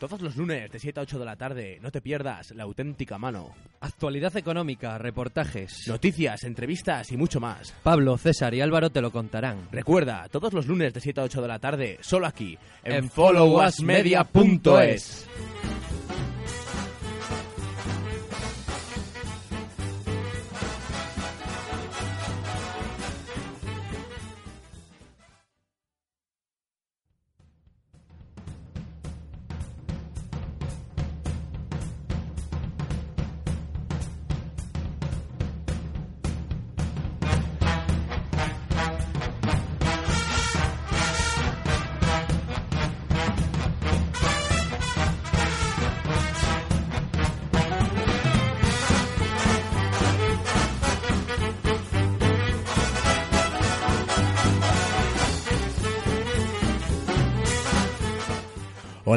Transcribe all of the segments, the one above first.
Todos los lunes de 7 a 8 de la tarde, no te pierdas La auténtica mano. Actualidad económica, reportajes. Noticias, entrevistas y mucho más. Pablo, César y Álvaro te lo contarán. Recuerda, todos los lunes de 7 a 8 de la tarde, solo aquí, en, En followusmedia.es.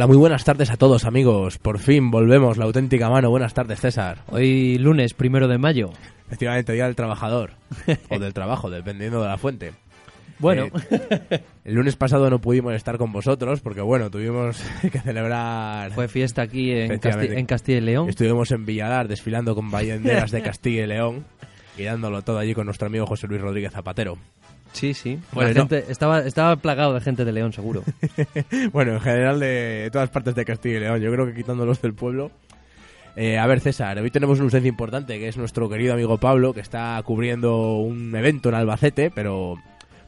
Hola, muy buenas tardes a todos amigos. Por fin volvemos, La auténtica mano. Buenas tardes, César. Hoy lunes, primero de mayo. Efectivamente, Día del Trabajador. o del trabajo, dependiendo de la fuente. Bueno, Eh, el lunes pasado no pudimos estar con vosotros porque, bueno, tuvimos que celebrar... fue fiesta aquí en, Efectivamente. Casti- en Castilla y León. Estuvimos en Villalar desfilando con banderas de Castilla y León y dándolo todo allí con nuestro amigo José Luis Rodríguez Zapatero. Sí, sí. Bueno, La no. gente estaba, estaba plagado de gente de León, seguro. Bueno, en general de todas partes de Castilla y León, yo creo que quitándolos del pueblo. Eh, a ver, César, hoy tenemos una ausencia importante, que es nuestro querido amigo Pablo, que está cubriendo un evento en Albacete, pero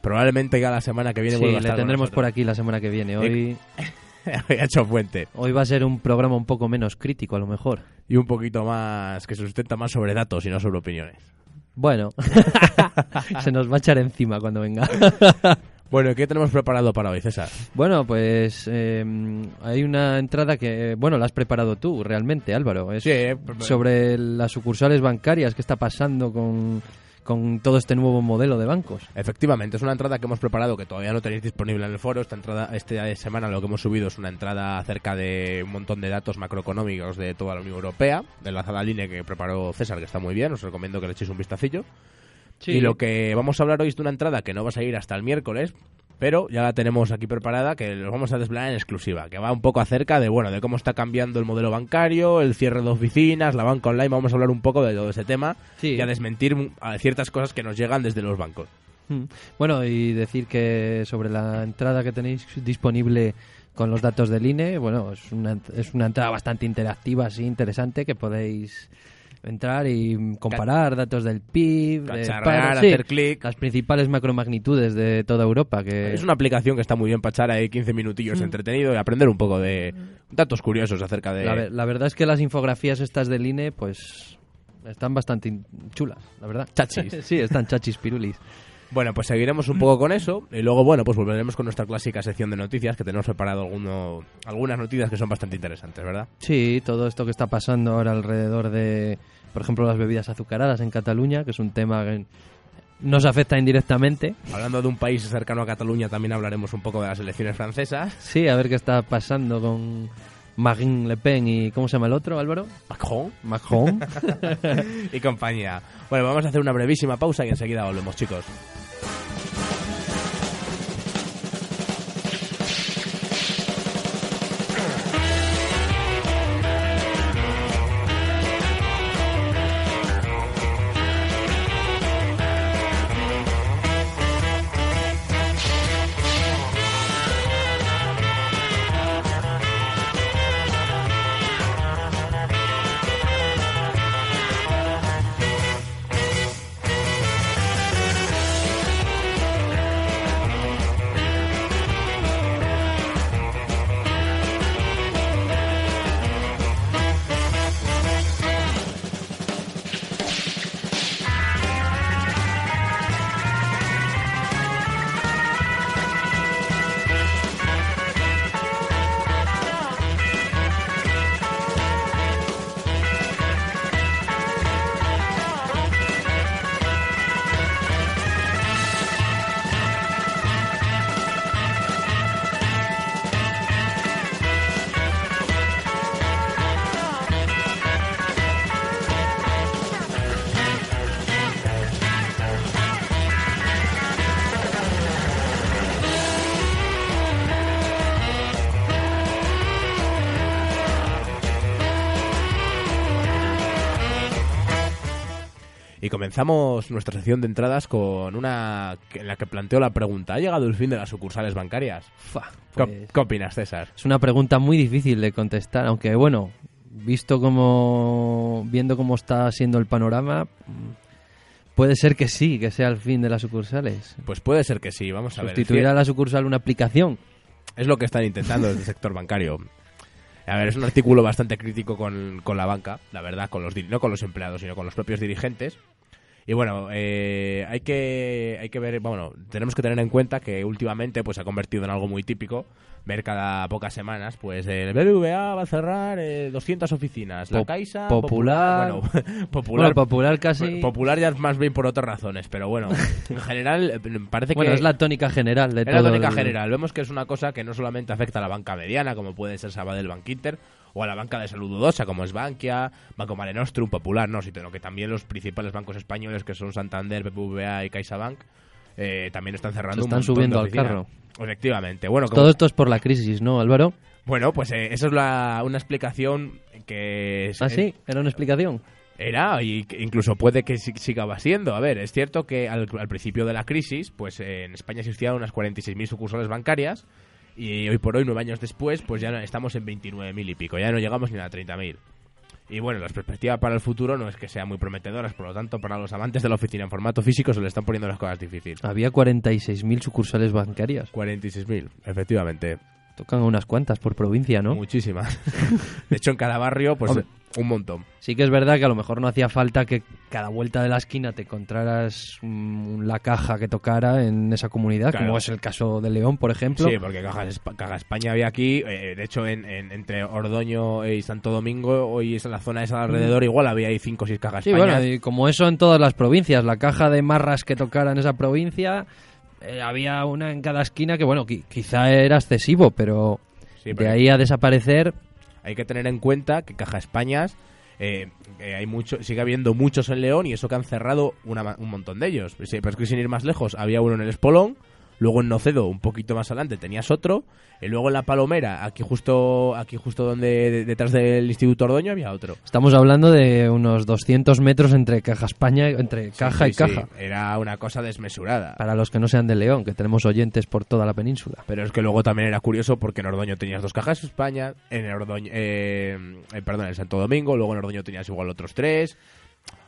probablemente ya la semana que viene Sí, vuelva a le estar con tendremos por aquí la semana que viene. Hoy, Hoy ha hecho puente. hoy va a ser un programa un poco menos crítico, a lo mejor. Y un poquito más, que se sustenta más sobre datos y no sobre opiniones. Bueno, se nos va a echar encima cuando venga. Bueno, ¿qué tenemos preparado para hoy, César? Bueno, pues eh, hay una entrada que, bueno, la has preparado tú realmente, Álvaro. Es Sí, eh, sobre las sucursales bancarias, qué está pasando con, con todo este nuevo modelo de bancos. Efectivamente, es una entrada que hemos preparado que todavía no tenéis disponible en el foro. Esta entrada, esta semana lo que hemos subido es una entrada acerca de un montón de datos macroeconómicos de toda la Unión Europea, enlazada al línea que preparó César, que está muy bien, os recomiendo que le echéis un vistacillo. Y lo que vamos a hablar hoy es de una entrada que no va a salir hasta el miércoles, pero ya la tenemos aquí preparada, que los vamos a desvelar en exclusiva, que va un poco acerca de, bueno, de cómo está cambiando el modelo bancario, el cierre de oficinas, la banca online, vamos a hablar un poco de todo ese tema Sí. y a desmentir a ciertas cosas que nos llegan desde los bancos. Mm. Bueno, y decir que sobre la entrada que tenéis disponible con los datos del INE, bueno, es una, es una entrada bastante interactiva, así interesante, que podéis entrar y comparar datos del PIB, sí, hacer clic. las principales macromagnitudes de toda Europa, que Es una aplicación que está muy bien para echar ahí 15 minutillos entretenido y aprender un poco de datos curiosos acerca de... la, la verdad es que las infografías estas del INE, pues están bastante chulas, la verdad. Chachis. sí, están chachis pirulis. Bueno, pues seguiremos un poco con eso y luego, bueno, pues volveremos con nuestra clásica sección de noticias que tenemos preparado alguno, algunas noticias que son bastante interesantes, ¿verdad? Sí, todo esto que está pasando ahora alrededor de, por ejemplo, las bebidas azucaradas en Cataluña, que es un tema que nos afecta indirectamente. Hablando de un país cercano a Cataluña, también hablaremos un poco de las elecciones francesas. Sí, a ver qué está pasando con Marine Le Pen y ¿cómo se llama el otro, Álvaro? Macron Macron. y compañía. Bueno, vamos a hacer una brevísima pausa y enseguida volvemos, chicos. Y comenzamos nuestra sección de entradas con una en la que planteo la pregunta: ¿ha llegado el fin de las sucursales bancarias? Fa, ¿Qué, pues, qué opinas, César? es una pregunta muy difícil de contestar, aunque bueno, visto como viendo cómo está siendo el panorama, puede ser que sí, que sea el fin de las sucursales. Pues puede ser que sí, vamos a ver. Sustituir a la sucursal una aplicación. Es lo que están intentando desde el sector bancario. A ver, es un artículo bastante crítico con, con la banca, la verdad, con los no con los empleados, sino con los propios dirigentes. Y bueno, eh, hay que hay que ver, bueno, tenemos que tener en cuenta que últimamente pues se ha convertido en algo muy típico ver cada pocas semanas, pues el BBVA va a cerrar eh, 200 oficinas, la Pop- Caixa, Popular. bueno, popular, Bueno, popular casi. popular ya es más bien por otras razones, pero bueno, en general eh, parece bueno, que es la tónica general de es todo. la tónica el- general. Vemos que es una cosa que no solamente afecta a la banca mediana, como puede ser Sabadell Bank Inter, o a la banca de salud dudosa, como es Bankia, Banco Mare Nostrum, Popular, no, sino que también los principales bancos españoles, que son Santander, BBVA y CaixaBank, eh, también están cerrando Se están subiendo al carro. Efectivamente. Bueno, como- Todo esto es por la crisis, ¿no, Álvaro? bueno pues eh, eso es la- una explicación que... es- ¿Ah, sí? ¿Era una explicación? Era, y incluso puede que si- siga siendo. A ver, es cierto que al, al principio de la crisis, pues eh, en España existían unas 46.000 sucursales bancarias y hoy por hoy, nueve años después, pues ya estamos en 29.000 y pico, ya no llegamos ni a 30.000. Y bueno, las perspectivas para el futuro no es que sean muy prometedoras, por lo tanto, para los amantes de la oficina en formato físico se le están poniendo las cosas difíciles. Había 46.000 sucursales bancarias. 46.000, efectivamente. Tocan unas cuantas por provincia, ¿no? Muchísimas. De hecho, en cada barrio, pues Hombre. un montón. Sí que es verdad que a lo mejor no hacía falta que cada vuelta de la esquina te encontraras mm, la caja que tocara en esa comunidad, Claro. como es el caso de León, por ejemplo. Sí, porque Caja, Espa- Caja España había aquí, eh, de hecho en, en- entre Ordoño y Santo Domingo, hoy es en la zona esa de alrededor, igual había ahí 5 o 6 cajas Sí, España. bueno, y como eso en todas las provincias, la caja de marras que tocara en esa provincia, eh, había una en cada esquina que, bueno, qui- quizá era excesivo, pero Sí, de ahí a desaparecer, hay que tener en cuenta que Caja Españas eh, eh, hay mucho, sigue habiendo muchos en León y eso que han cerrado una un montón de ellos. Sí, pero es que sin ir más lejos, había uno en el Espolón, luego en Nocedo, un poquito más adelante, tenías otro, y luego en La Palomera, aquí justo aquí justo donde de- detrás del Instituto Ordoño había otro. estamos hablando de unos 200 metros entre caja España, entre caja Sí, y sí, caja. Era una cosa desmesurada. Para los que no sean de León, que tenemos oyentes por toda la península. Pero es que luego también era curioso porque en Ordoño tenías dos cajas España, en Ordoño, eh, eh, perdón, en Santo Domingo, luego en Ordoño tenías igual otros tres.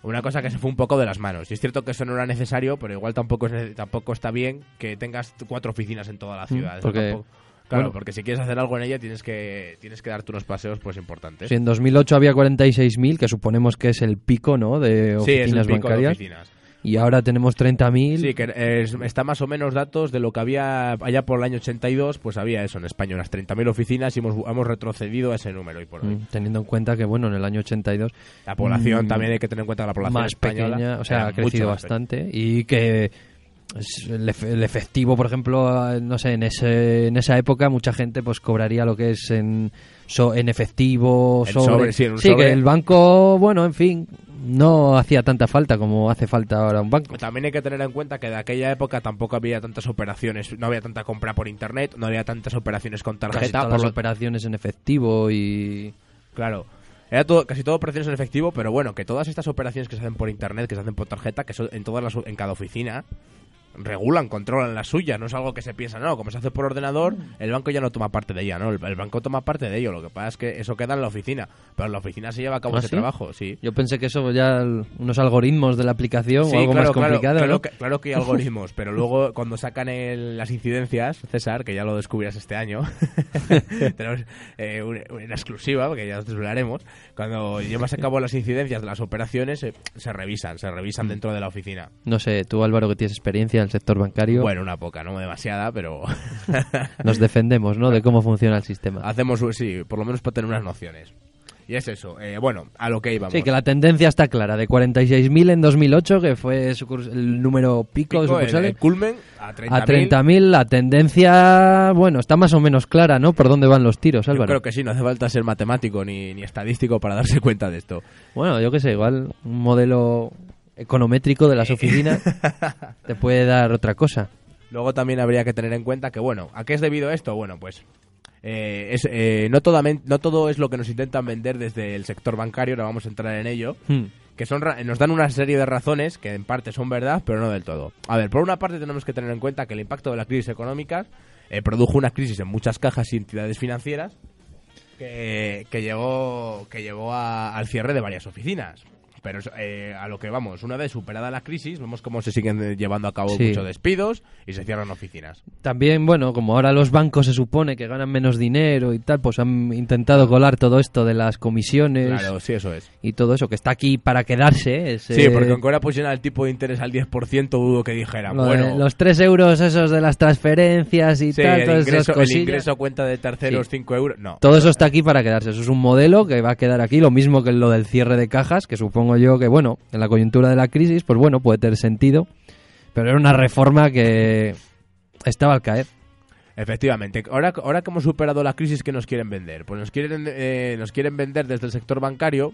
Una cosa que se fue un poco de las manos. Y es cierto que eso no era necesario, pero igual tampoco es tampoco está bien que tengas cuatro oficinas en toda la ciudad. Mm, porque- tampoco- claro, bueno. porque si quieres hacer algo en ella tienes que tienes que darte unos paseos pues importantes. Si en 2008 había 46.000, que suponemos que es el pico, ¿no?, de Sí, es el oficinas pico de bancarias. oficinas. Y ahora tenemos 30.000. Sí, que es- está más o menos datos de lo que había allá por el año 82, pues había eso en España, unas 30.000 oficinas y hemos, hemos retrocedido a ese número hoy por hoy. Mm, Teniendo en cuenta que, bueno, en el año 82 La población Mm, también hay que tener en cuenta que la población más española pequeña, o sea, ha crecido bastante y que el, efe- el efectivo, por ejemplo, eh, no sé, en ese en esa época mucha gente pues cobraría lo que es en so- en efectivo, sobre, sobre, sí, en un sobre. que el banco, bueno, en fin, no hacía tanta falta como hace falta ahora un banco. También hay que tener en cuenta que de aquella época tampoco había tantas operaciones, no había tanta compra por internet, no había tantas operaciones con Casi tarjeta. todas por las lo- operaciones en efectivo y Claro. Era todo, casi todo operaciones en efectivo, pero bueno, que todas estas operaciones que se hacen por internet, que se hacen por tarjeta, que son en todas las, en cada oficina, regulan, controlan la suya, no es algo que se piensa, no, como se hace por ordenador, el banco ya no toma parte de ella, ¿no? El, el banco toma parte de ello, lo que pasa es que eso queda en la oficina, pero en la oficina se lleva a cabo ¿Ah, ese sí? trabajo, sí. yo pensé que eso ya el- unos algoritmos de la aplicación Sí, o algo claro, más complicado, claro, ¿no? que, claro que hay algoritmos, pero luego cuando sacan el- las incidencias, César, que ya lo descubrirás este año, tenemos eh, un- una exclusiva, porque ya os desvelaremos, cuando llevas a cabo las incidencias de las operaciones, eh, se revisan, se revisan Mm. dentro de la oficina. No sé, tú Álvaro que tienes experiencia en el sector bancario, Bueno, una poca, no demasiada, pero nos defendemos, ¿no? De cómo funciona el sistema. hacemos, sí, por lo menos para tener unas nociones. Y es eso, eh, bueno, a lo que íbamos. Sí, que la tendencia está clara. De 46.000 en 2008, que fue el número pico, de Pico, el, sucursales, el culmen a 30.000. a 30.000 la tendencia, bueno, está más o menos clara, ¿no? Por dónde van los tiros, Yo Álvaro. creo que sí, no hace falta ser matemático ni, ni estadístico para darse cuenta de esto. Bueno, yo qué sé, igual un modelo econométrico de las oficinas te puede dar otra cosa. Luego también habría que tener en cuenta que, bueno, ¿a qué es debido esto? Bueno, pues eh, es, eh, no, toda, no todo es lo que nos intentan vender desde el sector bancario, ahora vamos a entrar en ello, Hmm. que son nos dan una serie de razones que en parte son verdad, pero no del todo. A ver, por una parte tenemos que tener en cuenta que el impacto de la crisis económica eh, produjo una crisis en muchas cajas y entidades financieras que, que llegó, que llegó a- al cierre de varias oficinas. Pero eh, a lo que vamos, una vez superada la crisis, vemos cómo se siguen eh, llevando a cabo Sí. muchos despidos y se cierran oficinas. También, bueno, como ahora los bancos se supone que ganan menos dinero y tal, pues han intentado colar todo esto de las comisiones Claro, sí, eso es. y todo eso, que está aquí para quedarse. ese- Sí, porque aunque ahora pusieran el tipo de interés al 10%, dudo que dijera, lo bueno, los 3 euros esos de las transferencias y sí, tal, el, todas esas ingreso, el ingreso a cuenta de terceros, Sí. 5 euros, no. Todo eso está aquí para quedarse. Eso es un modelo que va a quedar aquí. Lo mismo que lo del cierre de cajas, que supongo yo que, bueno, en la coyuntura de la crisis, pues bueno, puede tener sentido. Pero era una reforma que estaba al caer. Efectivamente. Ahora, ahora que hemos superado la crisis, ¿qué nos quieren vender? Pues nos quieren, eh, nos quieren vender desde el sector bancario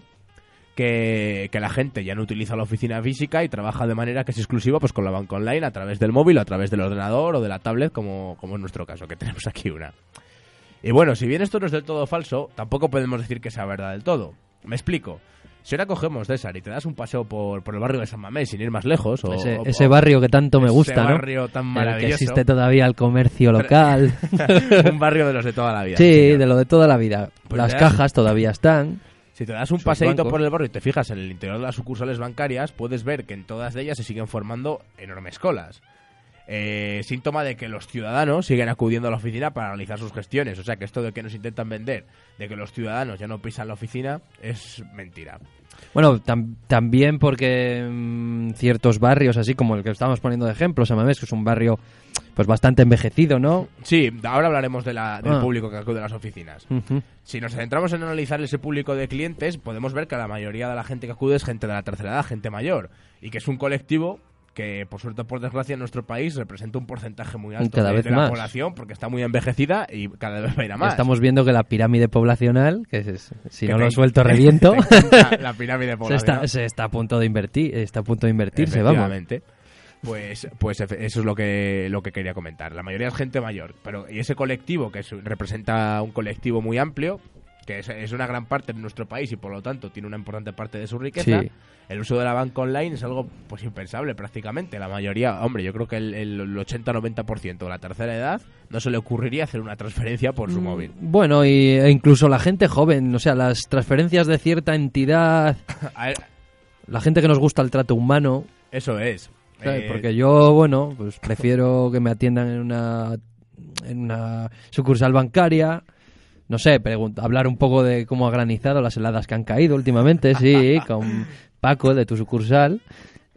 que, que la gente ya no utiliza la oficina física y trabaja de manera que es exclusiva pues con la banca online a través del móvil o a través del ordenador o de la tablet, como, como en nuestro caso, que tenemos aquí una. Y bueno, si bien esto no es del todo falso, tampoco podemos decir que sea verdad del todo. Me explico. Si ahora cogemos, César, y te das un paseo por, por el barrio de San Mamés sin ir más lejos, o, ese, o- ese o- barrio que tanto me ese gusta, ¿no? barrio tan el que maravilloso. existe todavía el comercio local. un barrio de los de toda la vida. sí, señor. de lo de toda la vida. Pues Las cajas todavía están. Si te das un paseíto bancos. por el barrio y te fijas en el interior de las sucursales bancarias, puedes ver que en todas ellas se siguen formando enormes colas. Eh, síntoma de que los ciudadanos siguen acudiendo a la oficina para realizar sus gestiones. O sea que esto de que nos intentan vender, de que los ciudadanos ya no pisan la oficina, es mentira. Bueno, tam- también porque mm, ciertos barrios, así como el que estamos poniendo de ejemplo, San Mamés, que es un barrio pues bastante envejecido, ¿no? Sí, ahora hablaremos de la- del Ah. público que acude a las oficinas. Si nos centramos en analizar ese público de clientes, podemos ver que la mayoría de la gente que acude es gente de la tercera edad, gente mayor, y que es un colectivo que, por suerte o por desgracia, en nuestro país representa un porcentaje muy alto Cada de, vez de la más. población, porque está muy envejecida y cada vez va a ir a más. Estamos viendo que la pirámide poblacional, que es- si Que no te- lo suelto reviento, te la pirámide se poblacional. está, se está a punto de invertir, está a punto de invertirse, vamos. Pues, pues eso es lo que, lo que quería comentar. La mayoría es gente mayor, pero y ese colectivo, que es- representa un colectivo muy amplio, que es, es una gran parte de nuestro país y por lo tanto tiene una importante parte de su riqueza, Sí. el uso de la banca online es algo pues impensable prácticamente. La mayoría, hombre, yo creo que el, el 80-90% de la tercera edad no se le ocurriría hacer una transferencia por su Mm, móvil. Bueno, y, e incluso la gente joven, o sea, las transferencias de cierta entidad, la gente que nos gusta el trato humano, eso es. Eh, porque yo, bueno, pues prefiero que me atiendan en una, en una sucursal bancaria. No sé, hablar un poco de cómo ha granizado las heladas que han caído últimamente, sí, con Paco de tu sucursal.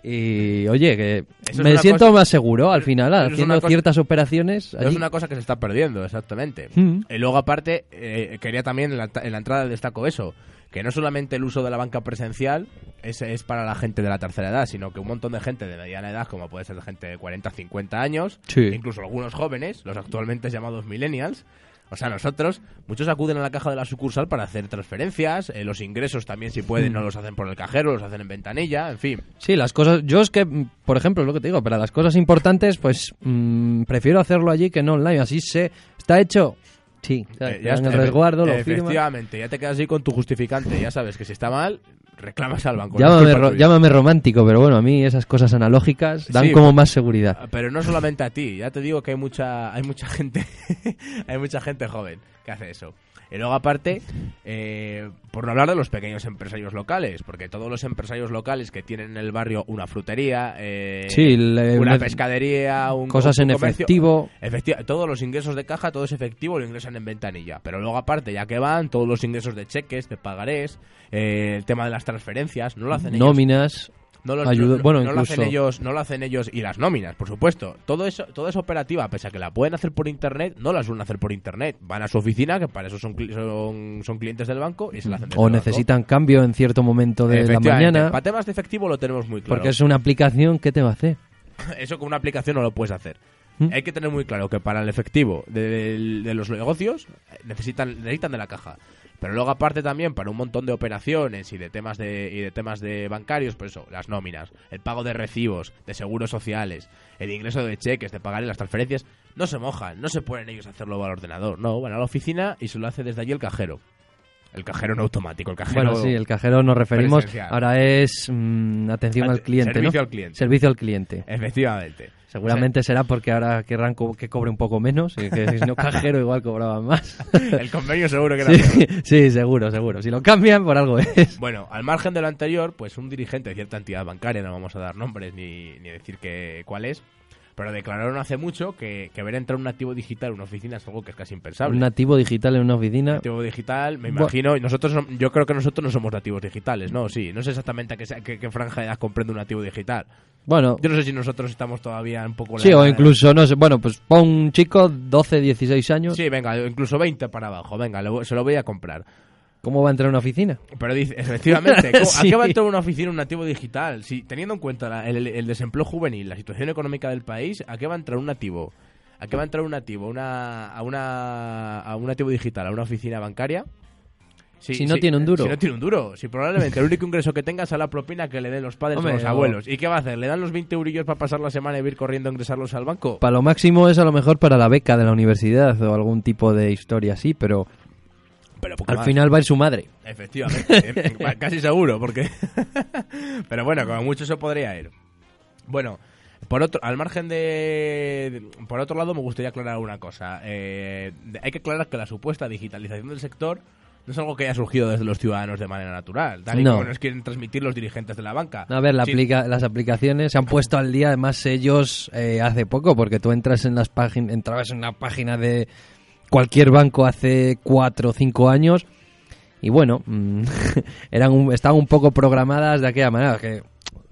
Y oye, que Eso me siento cosa- más seguro al final, eso haciendo cosa- ciertas operaciones. Es una cosa que se está perdiendo, exactamente. Mm. Y luego, aparte, eh, quería también, en la, en la entrada destaco eso, que no solamente el uso de la banca presencial es, es para la gente de la tercera edad, sino que un montón de gente de mediana edad, como puede ser gente de 40, 50 años, Sí. incluso algunos jóvenes, los actualmente llamados millennials, o sea, nosotros, muchos acuden a la caja de la sucursal para hacer transferencias, eh, los ingresos también, si pueden, Mm. no los hacen por el cajero, los hacen en ventanilla, en fin. Sí, las cosas. Yo es que, mm, por ejemplo, es lo que te digo, para las cosas importantes, pues mm, prefiero hacerlo allí que no online. Así sé. ¿Está hecho? Sí. ¿sabes? Eh, dan el resguardo, lo. Efectivamente, ya te quedas ahí con tu justificante, ya sabes que si está mal, reclamas al banco. Llámame, ro- llámame romántico, pero bueno, a mí esas cosas analógicas dan Sí, como más seguridad. Pero no solamente a ti, ya te digo que hay mucha, hay mucha gente, hay mucha gente joven que hace eso. Y luego aparte, eh, por no hablar de los pequeños empresarios locales, porque todos los empresarios locales que tienen en el barrio una frutería, eh, Sí, le- una pescadería, un Cosas un en comercio, efectivo. Efecti- todos los ingresos de caja, todo es efectivo, lo ingresan en ventanilla. Pero luego aparte, ya que van, todos los ingresos de cheques, de pagarés, eh, el tema de las transferencias, no lo hacen ellos. No, los- Ayuda- no- bueno, no lo hacen ellos, no lo hacen ellos y las nóminas, por supuesto. Todo eso, toda esa operativa, pese a que la pueden hacer por internet, no la suelen hacer por internet. Van a su oficina, que para eso son, son, son clientes del banco y se la hacen O banco. necesitan cambio en cierto momento de la mañana. Para temas de efectivo lo tenemos muy claro. Porque es una aplicación que te va a hacer. Eso con una aplicación no lo puedes hacer. ¿Mm? Hay que tener muy claro que para el efectivo de, de los negocios eh, necesitan, necesitan de la caja. Pero luego aparte también para un montón de operaciones y de temas de y de temas de bancarios, por eso, las nóminas, el pago de recibos, de seguros sociales, el ingreso de cheques, de pagar las transferencias, no se mojan, no se ponen ellos hacerlo al ordenador, no, van a la oficina y se lo hace desde allí el cajero. El cajero no automático, el cajero... Bueno, sí, el cajero nos referimos, ahora es mm, atención al cliente, Servicio ¿no? al cliente. Servicio al cliente. Efectivamente. Seguramente será porque ahora querrán co- que cobre un poco menos y que si no cajero igual cobraban más. El convenio seguro que era sí, peor. sí, seguro, seguro. Si lo cambian, por algo es. Bueno, al margen de lo anterior, pues un dirigente de cierta entidad bancaria, no vamos a dar nombres ni, ni decir que, cuál es, pero declararon hace mucho que, que ver entrar un activo digital en una oficina es algo que es casi impensable. Un nativo digital en una oficina. Nativo digital, me imagino, y nosotros, no- yo creo que nosotros no somos nativos digitales, ¿no? Sí, no sé exactamente a qué, sea- qué- qué franja de edad comprende un nativo digital. Bueno, Yo no sé si nosotros estamos todavía un poco... sí, o incluso, no sé, bueno, pues pon un chico, 12, 16 años, Sí, venga, incluso 20 para abajo, venga, lo- se lo voy a comprar. ¿Cómo va a entrar a una oficina? Pero dice, efectivamente, ¿cómo- ¿a qué va a entrar una oficina un nativo digital? Si teniendo en cuenta la- el, el desempleo juvenil, la situación económica del país, ¿a qué va a entrar un nativo? ¿A qué va a entrar un nativo? Una, a, una, a un nativo digital, a una oficina bancaria? Si no tiene un duro. Si no tiene un duro. Si probablemente el único ingreso que tenga sea la propina que le den los padres Hombre, o los abuelos. ¿Y qué va a hacer? ¿Le dan los 20 eurillos para pasar la semana y ir corriendo a ingresarlos al banco? Para lo máximo es a lo mejor para la beca de la universidad o algún tipo de historia así, pero Pero al final va a ir su madre. Efectivamente, eh, casi seguro, porque... Pero bueno, como mucho se podría ir. Bueno, por otro, al margen de... Por otro lado, me gustaría aclarar una cosa. Eh, hay que aclarar que la supuesta digitalización del sector no es algo que haya surgido desde los ciudadanos de manera natural, tal y No. como nos quieren transmitir los dirigentes de la banca. A ver, la Sí, aplica- las aplicaciones se han puesto al día, además ellos eh, hace poco, porque tú entras en las páginas, entrabas en una página de cualquier banco hace cuatro o cinco años y bueno, mm, eran un- estaban un poco programadas de aquella manera que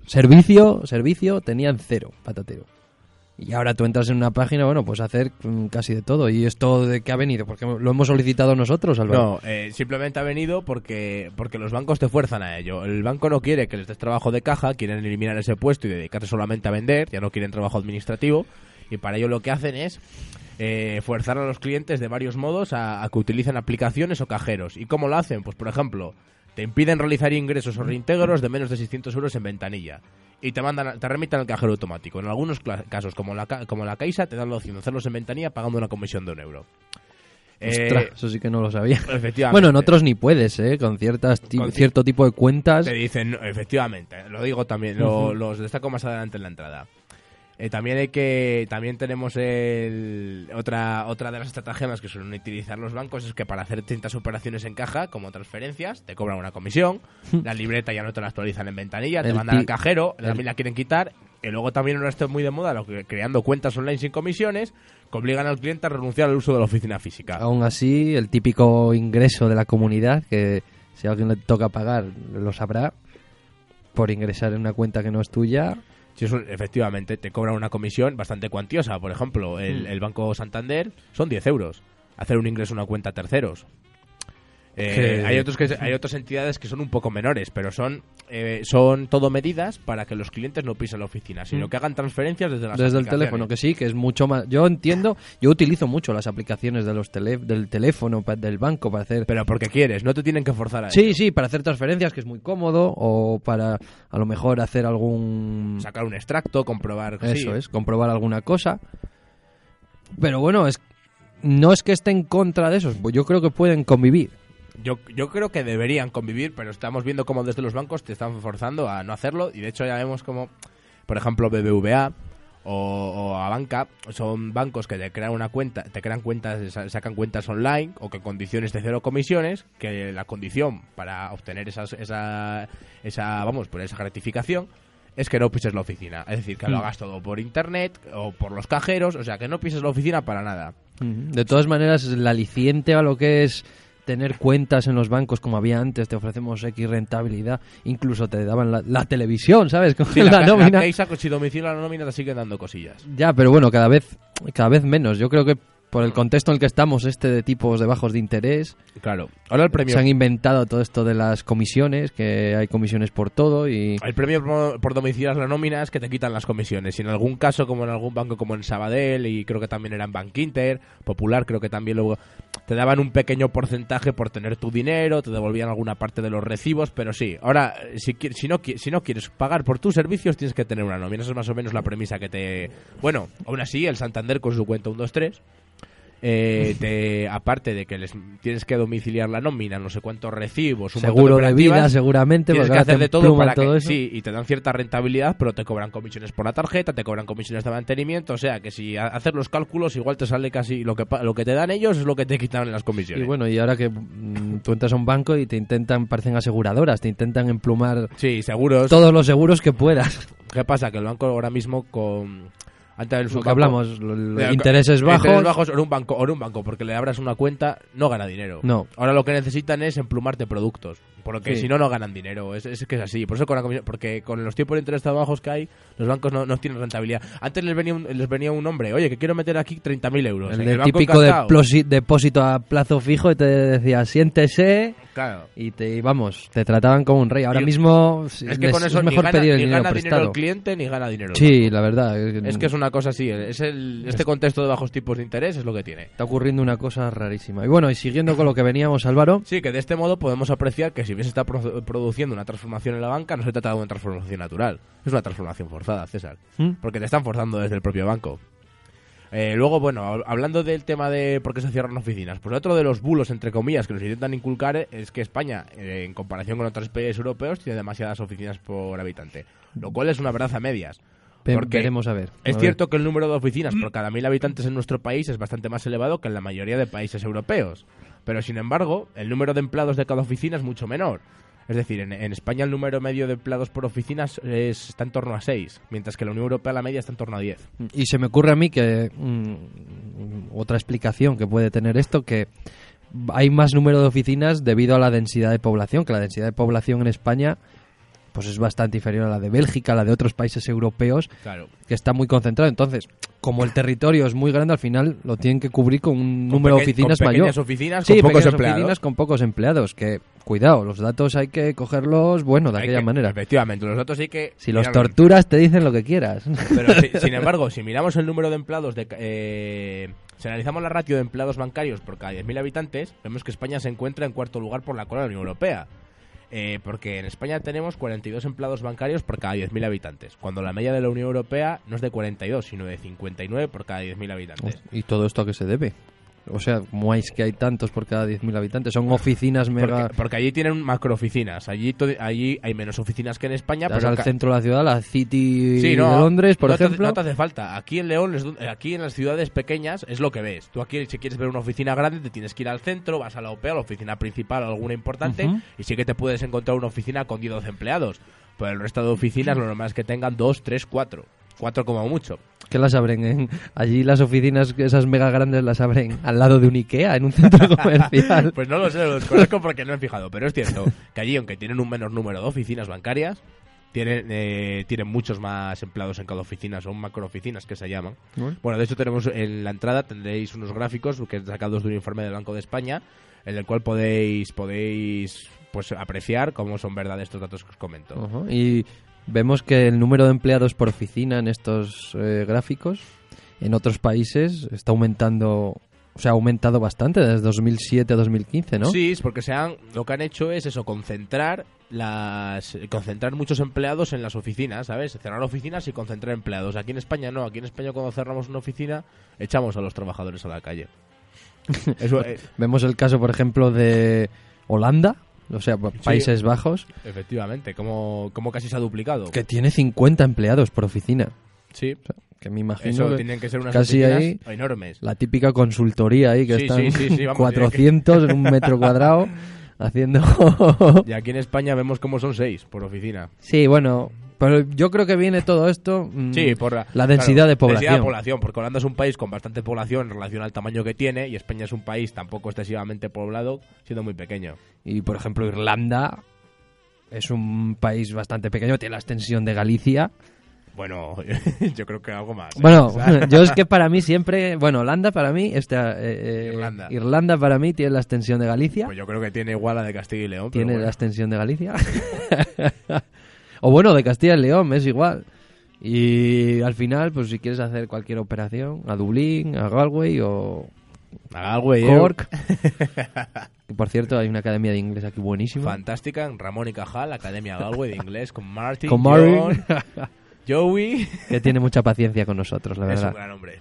servicio, servicio tenían cero, patatero. Y ahora tú entras en una página, bueno, pues hacer mm, casi de todo. ¿Y esto de qué ha venido? Porque lo hemos solicitado nosotros, Álvaro. No, eh, simplemente ha venido porque, porque los bancos te fuerzan a ello. El banco no quiere que les des trabajo de caja, quieren eliminar ese puesto y dedicarse solamente a vender, ya no quieren trabajo administrativo, y para ello lo que hacen es eh, forzar a los clientes de varios modos a, a que utilicen aplicaciones o cajeros. ¿Y cómo lo hacen? Pues por ejemplo, te impiden realizar ingresos o reintegros de menos de 600 euros en ventanilla. Y te mandan, te remiten al cajero automático. En algunos casos, como la, como la Caixa, te dan la opción de hacerlos en ventanilla pagando una comisión de un euro. Eh, Ostras, eso sí que no lo sabía. efectivamente. Bueno, en otros ni puedes, ¿eh? Con ciertas Con cierto tipo de cuentas. Te dicen, efectivamente, lo digo también, lo- los destaco más adelante en la entrada. Eh, también hay que, también tenemos el, otra, otra de las estratagemas que suelen utilizar los bancos es que para hacer distintas operaciones en caja, como transferencias, te cobran una comisión, la libreta ya no te la actualizan en ventanilla, te mandan al cajero, también la quieren quitar, y luego también ahora está muy de moda lo que, creando cuentas online sin comisiones, que obligan al cliente a renunciar al uso de la oficina física. Aún así, el típico ingreso de la comunidad, que si a alguien le toca pagar, lo sabrá, por ingresar en una cuenta que no es tuya. Sí, eso, efectivamente, te cobran una comisión bastante cuantiosa. Por ejemplo, el, Mm. el Banco Santander son 10 euros. Hacer un ingreso a una cuenta a terceros. Eh, hay, otros que, hay otras entidades que son un poco menores, pero son, eh, son todo medidas para que los clientes no pisen la oficina, sino Mm. que hagan transferencias desde las Desde el teléfono, que sí, que es mucho más... Yo entiendo, yo utilizo mucho las aplicaciones de los tele- del teléfono, del banco, para hacer... Pero porque quieres, no te tienen que forzar a Sí, ello. sí, para hacer transferencias, que es muy cómodo, o para a lo mejor hacer algún... Sacar un extracto, comprobar... sí. Eso es, comprobar alguna cosa. Pero bueno, es no es que esté en contra de esos, yo creo que pueden convivir. Yo, yo creo que deberían convivir, pero estamos viendo cómo desde los bancos te están forzando a no hacerlo y de hecho ya vemos como, por ejemplo, BBVA o, o Abanca son bancos que te crean una cuenta, te crean cuentas, sa- sacan cuentas online o que condiciones de cero comisiones, que la condición para obtener esas, esa, esa, vamos, por esa gratificación es que no pises la oficina, es decir, que lo Mm. hagas todo por internet o por los cajeros, o sea, que no pises la oficina para nada. De todas maneras, el aliciente a lo que es tener cuentas en los bancos como había antes, te ofrecemos X rentabilidad, incluso te daban la, la televisión, ¿sabes? Con Sí, la, la, la nómina. Caixa, si domicila la nómina te siguen dando cosillas. Ya, pero bueno, cada vez cada vez menos. Yo creo que por el contexto en el que estamos, este de tipos de bajos de interés, Claro. Ahora el premio. se han inventado todo esto de las comisiones, que hay comisiones por todo y... El premio por, domiciliar la nómina es que te quitan las comisiones. Y en algún caso, como en algún banco como en Sabadell, y creo que también era en Bank Inter, Popular, creo que también luego te daban un pequeño porcentaje por tener tu dinero, te devolvían alguna parte de los recibos, pero sí. Ahora, si, si, no, si no quieres pagar por tus servicios, tienes que tener una nómina. Esa es más o menos la premisa que te. Bueno, aún así, el Santander con su cuenta 123. Eh, te, aparte de que les tienes que domiciliar la nómina, no sé cuántos recibos, un Seguro de vida, seguramente, Tienes que hacer de todo para que todo eso. sí, y te dan cierta rentabilidad, pero te cobran comisiones por la tarjeta, te cobran comisiones de mantenimiento, o sea que si ha- haces los cálculos igual te sale casi lo que lo que te dan ellos es lo que te quitan en las comisiones. Y bueno, y ahora que mm, tú entras a un banco y te intentan, parecen aseguradoras, te intentan emplumar sí, seguros. todos los seguros que puedas. ¿Qué pasa? Que el banco ahora mismo con antes del Lo que hablamos, Eh, intereses bajos. Intereses bajos en un banco, en un banco, porque le abras una cuenta, no gana dinero. No. Ahora lo que necesitan es emplumarte productos, porque Sí. si no, no ganan dinero. Es, es que es así. Por eso con la comisión- porque con los tipos de interés tan bajos que hay, los bancos no, no tienen rentabilidad. Antes les venía un, les venía un hombre, oye, que quiero meter aquí 30.000 euros. El, En banco típico de depósito a plazo fijo y te decía siéntese Claro. y te y vamos, te trataban como un rey. Ahora Y- mismo Es que con eso es mejor gana, pedir el ni dinero gana dinero el cliente ni gana dinero el sí, la verdad. Es, Es que es una cosa así. Es el, este contexto de bajos tipos de interés es lo que tiene. Está ocurriendo una cosa rarísima. Y bueno, y siguiendo con lo que veníamos, Álvaro, Sí, que de este modo podemos apreciar que si bien se está pro- produciendo una transformación en la banca, no se trata de una transformación natural. Es una transformación forzada, César. ¿Mm? Porque te están forzando desde el propio banco. Eh, luego, bueno, hab- hablando del tema de por qué se cierran oficinas, pues otro de los bulos, entre comillas, que nos intentan inculcar es que España, eh, en comparación con otros países europeos, tiene demasiadas oficinas por habitante. Lo cual es una verdad a medias. Porque veremos a ver. A Es ver. cierto que el número de oficinas por cada mil habitantes en nuestro país es bastante más elevado que en la mayoría de países europeos. Pero sin embargo, el número de empleados de cada oficina es mucho menor. Es decir, en, España el número medio de empleados por oficinas es- está en torno a 6, mientras que en la Unión Europea la media está en torno a 10. Y se me ocurre a mí que mm, otra explicación que puede tener esto, que hay más número de oficinas debido a la densidad de población, que la densidad de población en España pues es bastante inferior a la de Bélgica, a la de otros países europeos, Claro. que está muy concentrado. Entonces, como el territorio es muy grande, al final lo tienen que cubrir con un número de oficinas con mayor. oficinas Sí, con pocos empleados. oficinas con pocos empleados. Que, cuidado, los datos hay que cogerlos, bueno, de Hay aquella que- manera. Efectivamente, los datos hay que... Si los torturas te dicen lo que quieras. Pero si- sin embargo, si miramos el número de empleados, de, eh, si analizamos la ratio de empleados bancarios por cada 10.000 habitantes, vemos que España se encuentra en cuarto lugar por la cola de la Unión Europea. Eh, porque en España tenemos 42 empleados bancarios por cada 10.000 habitantes, cuando la media de la Unión Europea no es de 42, sino de 59 por cada 10.000 habitantes. ¿Y todo esto a qué se debe? O sea, ¿cómo es que hay tantos por cada 10.000 habitantes? Son oficinas mega... Porque, porque allí tienen macrooficinas, allí, allí hay menos oficinas que en España, pero al centro de la ciudad, la City Sí, de no, Londres, por no te- ejemplo. no te hace falta. Aquí en León, aquí en las ciudades pequeñas, es lo que ves. Tú aquí, si quieres ver una oficina grande, te tienes que ir al centro, vas a la OPE, a la oficina principal, alguna importante, y sí que te puedes encontrar una oficina con 10 o 12 empleados. Pero el resto de oficinas, lo normal es que tengan 2, 3, 4. 4 como mucho. ¿Qué las abren? En... Allí las oficinas, esas mega grandes, las abren al lado de un Ikea, en un centro comercial. Pues no lo sé, lo desconozco porque no he fijado. Pero es cierto que allí, aunque tienen un menor número de oficinas bancarias, tienen, eh, tienen muchos más empleados en cada oficina, son macrooficinas que se llaman. Bueno. Bueno, de hecho tenemos en la entrada tendréis unos gráficos que sacados de un informe del Banco de España, en el cual podéis podéis pues apreciar cómo son verdad estos datos que os comento. Y vemos que el número de empleados por oficina en estos eh, gráficos en otros países está aumentando, o sea, ha aumentado bastante desde 2007 a 2015, ¿no? Sí, es porque se han, lo que han hecho es eso, concentrar las concentrar muchos empleados en las oficinas, ¿sabes? Cerrar oficinas y concentrar empleados. Aquí en España no, aquí en España cuando cerramos una oficina echamos a los trabajadores a la calle. Eso, eh, Vemos el caso, por ejemplo, de Holanda, o sea, Países Bajos, efectivamente, como, como casi se ha duplicado. que tiene 50 empleados por oficina. Sí, Que me imagino eso que tienen que ser unas casi ahí enormes. la típica consultoría ahí, que Sí, están sí, sí, sí, vamos, 400 en un metro cuadrado haciendo... Y aquí en España vemos cómo son seis por oficina. sí, bueno, pero yo creo que viene todo esto... mm, Sí, por la, la densidad claro, de población. Densidad de población, porque Holanda es un país con bastante población en relación al tamaño que tiene y España es un país tampoco excesivamente poblado, siendo muy pequeño. Y por ejemplo, Irlanda es un país bastante pequeño, tiene la extensión de Galicia, Bueno, yo creo que algo más. ¿eh? Bueno, yo es que para mí siempre, bueno, Holanda para mí, esta, eh, eh, Irlanda. Irlanda para mí tiene la extensión de Galicia, pues yo creo que tiene igual la de Castilla y León. tiene bueno. la extensión de Galicia, o bueno, de Castilla y León, es igual. Y al final, pues si quieres hacer cualquier operación, a Dublín, a Galway o A Galway, eh. Cork, que por cierto hay una academia de inglés aquí buenísima. Fantástica, en Ramón y Cajal, Academia Galway de inglés con Martin, Con John, Joey. que tiene mucha paciencia con nosotros, la Es verdad. un gran hombre.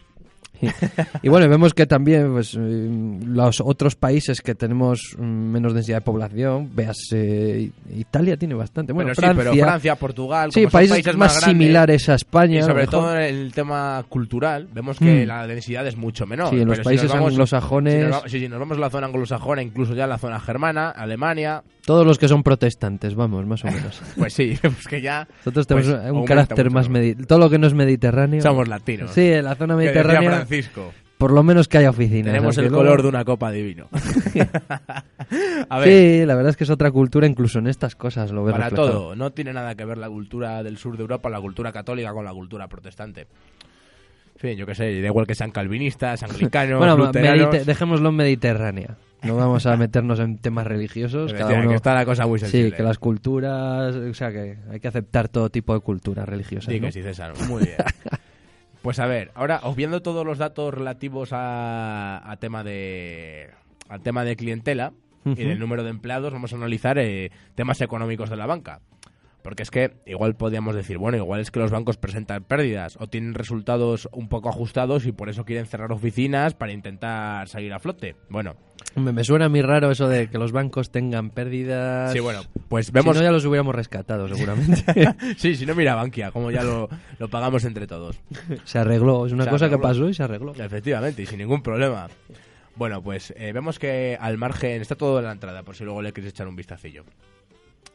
Y bueno, vemos que también pues, eh, los otros países que tenemos mm, menos densidad de población, veas, eh, Italia tiene bastante. Bueno, Pero sí, Francia, pero Francia, Portugal, sí, como son países, más, grandes, similares a España. Y sobre mejor. todo en el tema cultural, vemos que Mm. la densidad es mucho menor. Sí, en los si países nos vamos- anglosajones, Si nos, va- sí, si nos vamos a la zona anglosajona, incluso ya la zona germana, Alemania, todos los que son protestantes, vamos, más o menos. pues sí, pues que ya Nosotros tenemos Pues un carácter más Todo lo que no es mediterráneo. somos latinos. Sí, en la zona mediterránea, Francisco. por lo menos que haya oficinas. Tenemos el luego- color de una copa divino. a ver, Sí, la verdad es que es otra cultura, incluso en estas cosas lo para reflejado. todo, no tiene nada que ver la cultura del sur de Europa, la cultura católica con la cultura protestante. En fin, yo qué sé, da igual que sean calvinistas, anglicanos, Bueno, luteranos. medite- dejémoslo en Mediterránea. No vamos a meternos en temas religiosos. Cada decir, uno... que está la cosa muy sensible. Sí, que las culturas, o sea, que hay que aceptar todo tipo de culturas religiosas. Sí, ¿no? que sí, César. Muy bien. Pues a ver, ahora obviando todos los datos relativos a, a tema de al tema de clientela y del número de empleados, vamos a analizar eh, temas económicos de la banca. Porque es que igual podríamos decir, bueno, igual es que los bancos presentan pérdidas o tienen resultados un poco ajustados y por eso quieren cerrar oficinas para intentar salir a flote. Bueno, Me, me suena a mí raro eso de que los bancos tengan pérdidas. sí, bueno, pues Vemos... Si no, ya los hubiéramos rescatado, seguramente. sí, si no mira Bankia, como ya lo, lo pagamos entre todos. se arregló. Es una Se cosa arregló. que pasó y se arregló. Efectivamente, y sin ningún problema. Bueno, pues eh, vemos que al margen, está todo en la entrada, por si luego le queréis echar un vistacillo.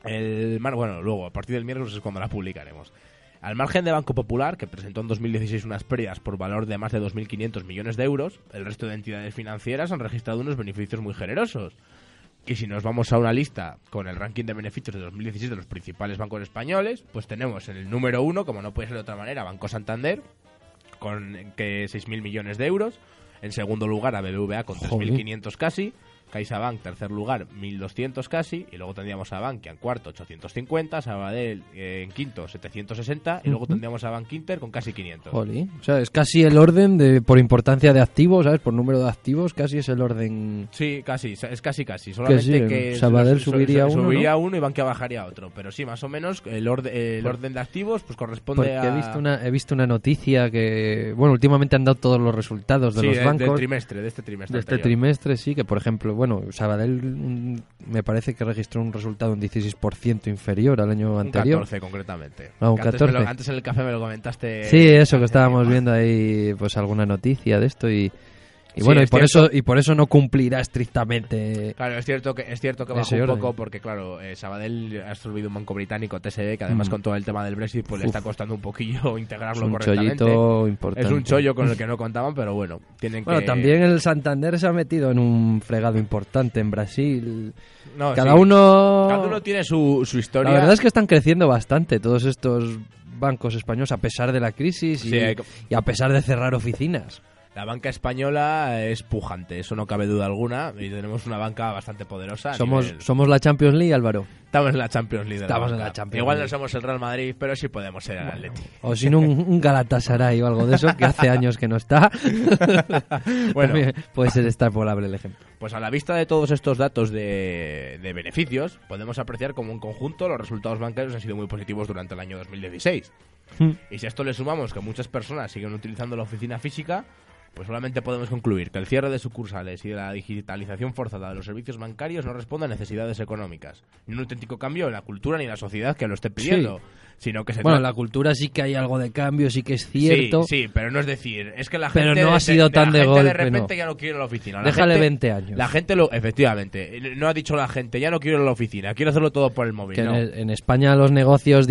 El mar, bueno, luego, a partir del miércoles es cuando la publicaremos. Al margen de Banco Popular, que presentó en 2016 unas pérdidas por valor de más de 2.500 millones de euros, el resto de entidades financieras han registrado unos beneficios muy generosos. Y si nos vamos a una lista con el ranking de beneficios de 2016 de los principales bancos españoles, pues tenemos en el número uno, como no puede ser de otra manera, Banco Santander, con que 6.000 millones de euros. En segundo lugar, a BBVA con Joder. 3.500 casi. CaixaBank, tercer lugar, 1.200 casi. Y luego tendríamos a Bankia en cuarto, 850. Sabadell eh, en quinto, 760. Y luego tendríamos a Bank Inter con casi 500. Jolín. O sea, es casi el orden de por importancia de activos, ¿sabes? Por número de activos, casi es el orden. Sí, casi, es casi casi. Solamente sí, que, Sabadell su- su- subiría su- uno, subiría ¿no? uno y Bankia bajaría otro. Pero sí, más o menos el, orde- el orden de activos pues corresponde Porque a... he visto una he visto una noticia que bueno últimamente han dado todos los resultados de Sí, los de- bancos del trimestre, de este trimestre. de este anterior. trimestre sí que por ejemplo bueno Sabadell mm, me parece que registró un resultado un 16% inferior al año Un anterior 14 concretamente. Ah, un antes, me lo- 14. antes en el café me lo comentaste. sí eso que estábamos viendo ahí pues alguna noticia de esto y y Sí, bueno y es por cierto. eso y por eso no cumplirá estrictamente Claro, es cierto que es cierto que bajó un poco porque claro, eh, Sabadell ha absorbido un banco británico TSB que además Mm. con todo el tema del Brexit pues le está costando un poquillo es integrarlo un correctamente. chollito importante Es un chollo con el que no contaban, pero bueno, tienen bueno que también el Santander se ha metido en un fregado importante en Brasil No, cada sí. uno cada uno tiene su, su historia. La verdad es que están creciendo bastante todos estos bancos españoles a pesar de la crisis Sí, que- y a pesar de cerrar oficinas. La banca española es pujante, eso no cabe duda alguna, y tenemos una banca bastante poderosa. Somos, nivel- somos la Champions League, Álvaro. Estamos en la Champions League. la Estamos en la Champions Igual League. no somos el Real Madrid, pero sí podemos ser el Atleti. O si no, un, un Galatasaray o algo de eso, que hace años que no está. Bueno. También puede ser extrapolable el ejemplo. Pues a la vista de todos estos datos de, de beneficios, podemos apreciar como en conjunto los resultados bancarios han sido muy positivos durante el año 2016. Hmm. Y si a esto le sumamos que muchas personas siguen utilizando la oficina física, pues solamente podemos concluir que el cierre de sucursales y de la digitalización forzada de los servicios bancarios no responde a necesidades económicas, ni un auténtico cambio en la cultura ni en la sociedad que lo esté pidiendo, sino que se Bueno, la cultura sí que hay algo de cambio, sí que es cierto. Sí, sí, pero no es decir, es que la Pero gente no ha sido de- tan de golpe, de repente no. ya no quiere la oficina. La Déjale gente- 20 años. La gente lo, efectivamente, no ha dicho la gente, ya no quiero la oficina, quiero hacerlo todo por el móvil. que no. en, en España los negocios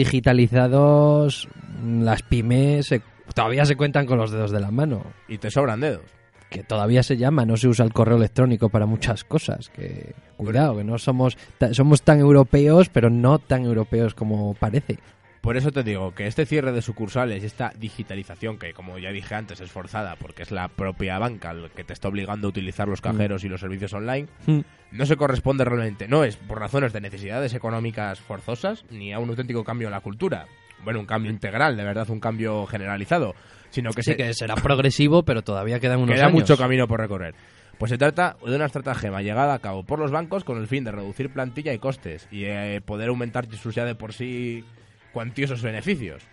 digitalizados, las pymes, se- todavía se cuentan con los dedos de la mano. Y te sobran dedos. que todavía se llama, no se usa el correo electrónico para muchas cosas, que cuidado, que no somos somos tan europeos, pero no tan europeos como parece. Por eso te digo que este cierre de sucursales y esta digitalización, que como ya dije antes es forzada porque es la propia banca el que te está obligando a utilizar los cajeros y los servicios online, Mm. no se corresponde realmente. No es por razones de necesidades económicas forzosas ni a un auténtico cambio en la cultura. Bueno, un cambio integral, de verdad, un cambio generalizado. Sino que Sí, se, que será progresivo, pero todavía quedan unos Queda años. mucho camino por recorrer. Pues se trata de una estratagema llevada a cabo por los bancos con el fin de reducir plantilla y costes y eh, poder aumentar sus ya de por sí cuantiosos beneficios.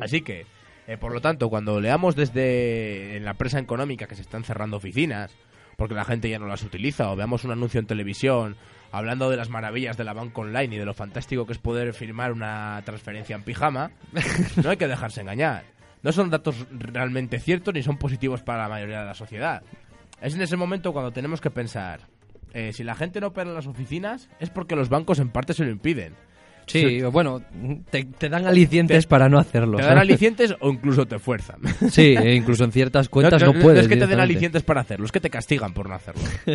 Así que, eh, por lo tanto, cuando leamos desde en la prensa económica que se están cerrando oficinas porque la gente ya no las utiliza o veamos un anuncio en televisión hablando de las maravillas de la banca online y de lo fantástico que es poder firmar una transferencia en pijama, no hay que dejarse engañar. No son datos realmente ciertos ni son positivos para la mayoría de la sociedad. Es en ese momento cuando tenemos que pensar, eh, si la gente no opera en las oficinas es porque los bancos en parte se lo impiden. Sí, bueno, te, te dan alicientes para no hacerlo. Te dan ¿sabes? alicientes o incluso te fuerzan. Sí, e incluso en ciertas cuentas no, no, puedes. es que te den alicientes para hacerlo, es que te castigan por no hacerlo.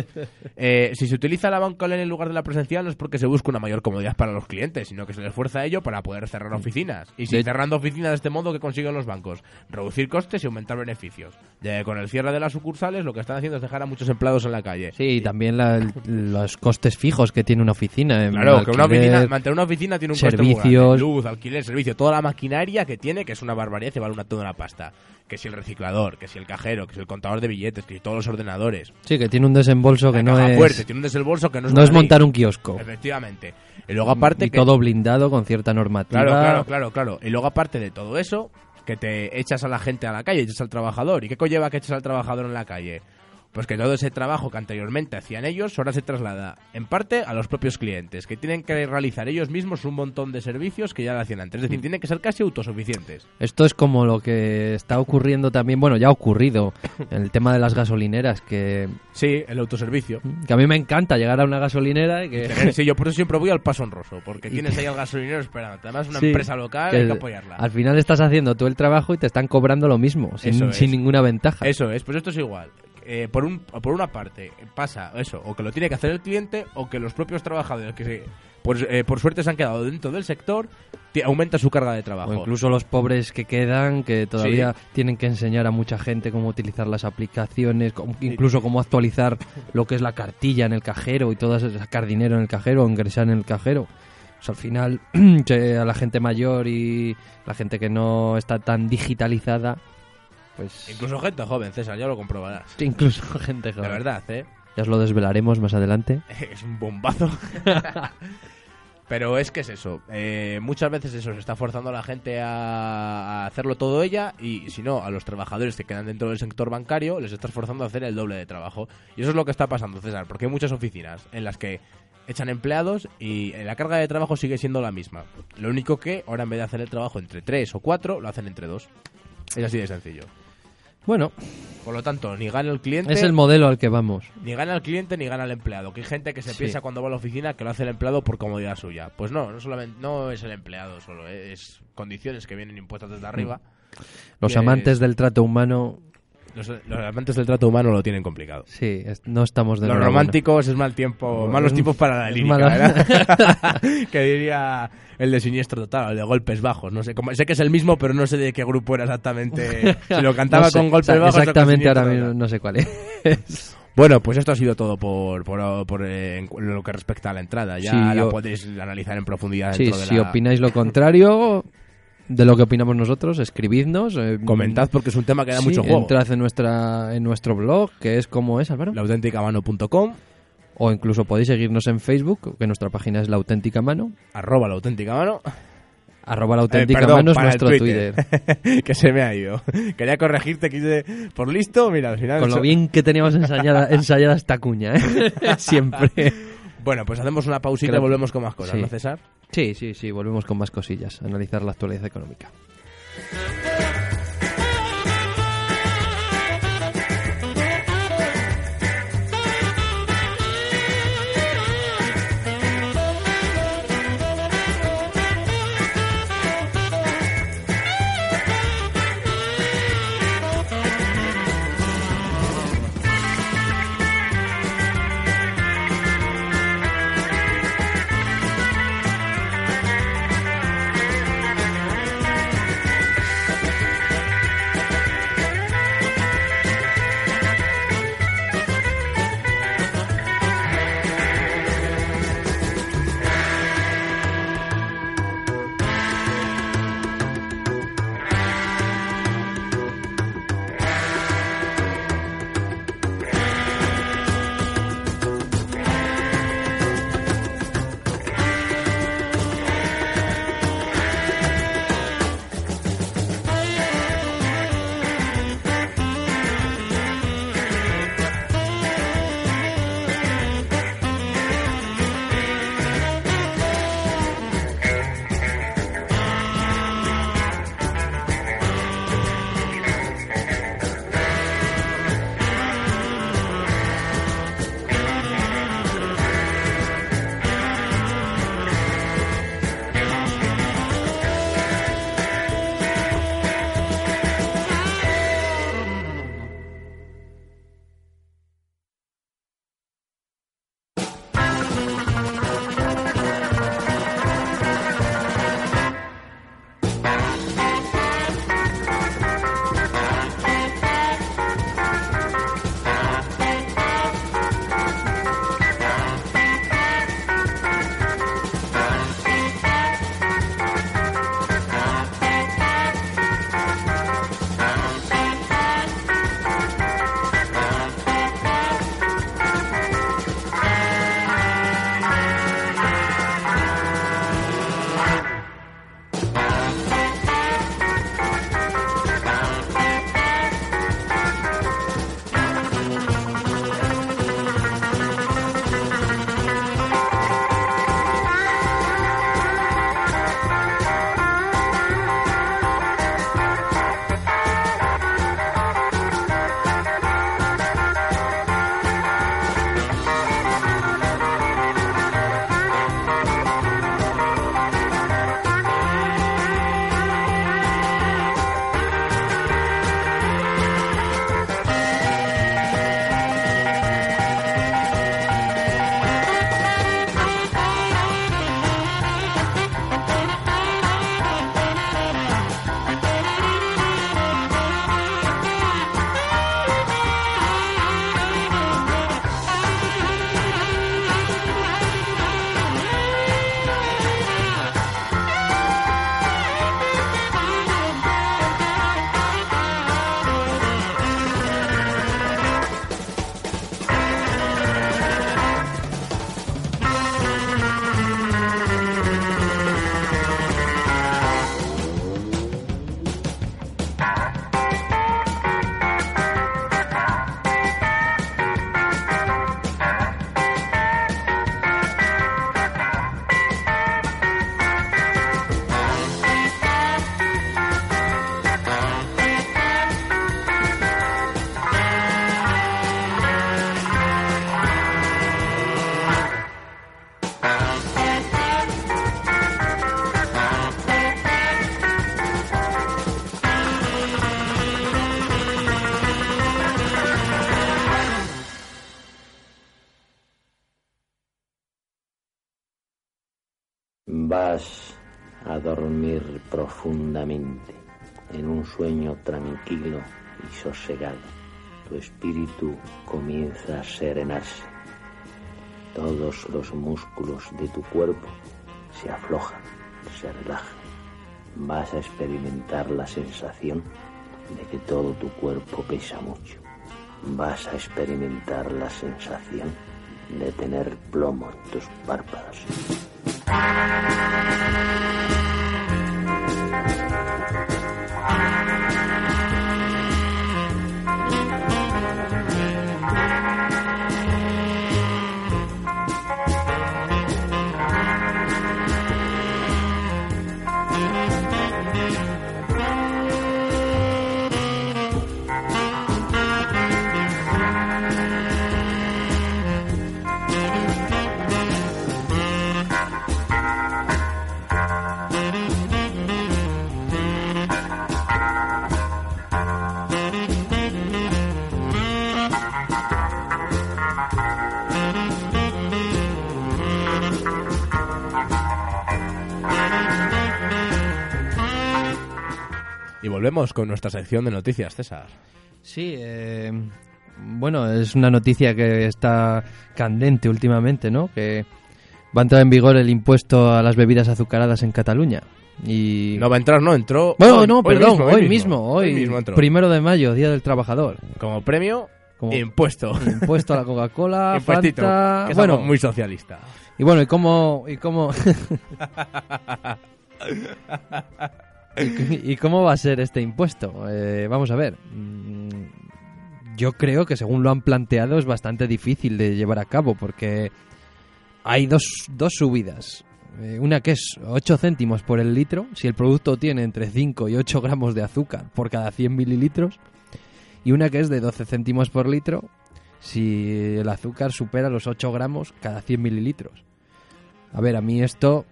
Eh, si se utiliza la banca online en lugar de la presencial no es porque se busca una mayor comodidad para los clientes, sino que se les fuerza a ello para poder cerrar oficinas. Y si De- cerrando oficinas de este modo, ¿qué consiguen los bancos? Reducir costes y aumentar beneficios. Ya que con el cierre de las sucursales lo que están haciendo es dejar a muchos empleados en la calle. Sí, y también la- los costes fijos que tiene una oficina. Claro, que una oficina, mantener una oficina tiene un coste muy grande. servicios. Luz, alquiler, servicio, toda la maquinaria que tiene, que es una barbaridad y vale una, toda una pasta. Que si el reciclador, que si el cajero, que si el contador de billetes, que si todos los ordenadores. Sí, que tiene un desembolso que no es, fuerte, tiene un desembolso que no es no es montar un kiosco. Efectivamente. Y luego aparte y que... todo blindado con cierta normativa. Claro, claro, claro, claro. Y luego aparte de todo eso, que te echas a la gente a la calle, echas al trabajador. ¿Y qué conlleva que eches al trabajador en la calle? Pues que todo ese trabajo que anteriormente hacían ellos ahora se traslada en parte a los propios clientes, que tienen que realizar ellos mismos un montón de servicios que ya lo hacían antes. Es decir, tienen que ser casi autosuficientes. Esto es como lo que está ocurriendo también, bueno, ya ha ocurrido en el tema de las gasolineras, que, Sí, el autoservicio. que a mí me encanta llegar a una gasolinera y que... Sí, yo por eso siempre voy al paso honroso, porque tienes ahí al gasolinero esperando. Además, una Sí, empresa local, que hay que apoyarla. Al final estás haciendo tú el trabajo y te están cobrando lo mismo, sin, sin ninguna ventaja. Eso es, pues esto es igual. Eh, por, un, por una parte pasa eso, o que lo tiene que hacer el cliente, o que los propios trabajadores que se, por, eh, por suerte se han quedado dentro del sector, aumenta su carga de trabajo. O incluso los pobres que quedan, que todavía tienen que enseñar a mucha gente cómo utilizar las aplicaciones, cómo- incluso cómo actualizar lo que es la cartilla en el cajero y todo eso, sacar dinero en el cajero o ingresar en el cajero. Al final, a la gente mayor y la gente que no está tan digitalizada, pues Incluso gente joven, César, ya lo comprobarás. incluso gente joven. verdad, ¿eh? Ya os lo desvelaremos más adelante. Es un bombazo. Pero es que es eso. eh, muchas veces eso se está forzando a la gente a, a hacerlo todo ella y si no, a los trabajadores que quedan dentro del sector bancario les estás forzando a hacer el doble de trabajo. Y eso es lo que está pasando, César, porque hay muchas oficinas en las que echan empleados y la carga de trabajo sigue siendo la misma. Lo único que ahora en vez de hacer el trabajo entre tres o cuatro, lo hacen entre dos. Es así de sencillo. Bueno, Por lo tanto, ni gana el cliente, es el modelo al que vamos. ni gana el cliente ni gana el empleado. Que hay gente que se Sí. piensa cuando va a la oficina que lo hace el empleado por comodidad suya. Pues no, no solamente no es el empleado solo, eh, es condiciones que vienen impuestas desde arriba. Los Que amantes es- del trato humano, Los, los amantes del trato humano lo tienen complicado. sí, es- no estamos de Los románticos es mal tiempo, malos tiempos para la lírica, ¿verdad? que diría el de siniestro total, el de golpes bajos. No sé, cómo- sé que es el mismo, pero no sé de qué grupo era exactamente. Si lo cantaba No sé, con golpes o sea, bajos. Exactamente, ahora mismo no sé cuál es. Bueno, pues esto ha sido todo por, por, por, eh, lo que respecta a la entrada. Ya Sí, la yo- podéis analizar en profundidad Sí, dentro de si la... opináis lo contrario de lo que opinamos nosotros, escribidnos. eh, Comentad porque es un tema que da sí, mucho juego. Entrad en, nuestra, en nuestro blog, que es como es, Álvaro. Laauténticamano.com, O incluso podéis seguirnos en Facebook, que nuestra página es La Auténtica Mano. arroba la auténtica mano. Arroba La Eh, Auténtica perdón, Mano es nuestro Twitter. que se me ha ido. Quería corregirte, quise... Por listo, mira, al final... Con lo bien que teníamos ensayada, ensayada esta cuña, ¿eh? Siempre. Bueno, pues hacemos una pausita Creo- y volvemos con más cosas, Sí. ¿no, César? Sí, sí, sí, volvemos con más cosillas. Analizar la actualidad económica. Profundamente en un sueño tranquilo y sosegado. Tu espíritu comienza a serenarse. Todos los músculos de tu cuerpo se aflojan, se relajan. Vas a experimentar la sensación de que todo tu cuerpo pesa mucho. Vas a experimentar la sensación de tener plomo en tus párpados. Y volvemos con nuestra sección de noticias, César. Sí, eh, bueno, es una noticia que está candente últimamente, ¿no? Que va a entrar en vigor el impuesto a las bebidas azucaradas en Cataluña. Y... No va a entrar, no, entró. Bueno, hoy- no, hoy perdón, mismo, hoy mismo, hoy, mismo primero de mayo, Día del Trabajador. Como premio, Como- impuesto. Impuesto a la Coca-Cola, Fanta... que Bueno, muy socialista. y bueno, ¿y cómo...? Y cómo... ¿Y cómo va a ser este impuesto? Eh, vamos a ver. Mm, Yo creo que según lo han planteado es bastante difícil de llevar a cabo porque hay dos, dos subidas. Eh, una que es 8 céntimos por el litro, si el producto tiene entre 5 y 8 gramos de azúcar por cada 100 mililitros. Y una que es de 12 céntimos por litro si el azúcar supera los 8 gramos cada 100 mililitros. A ver, a mí esto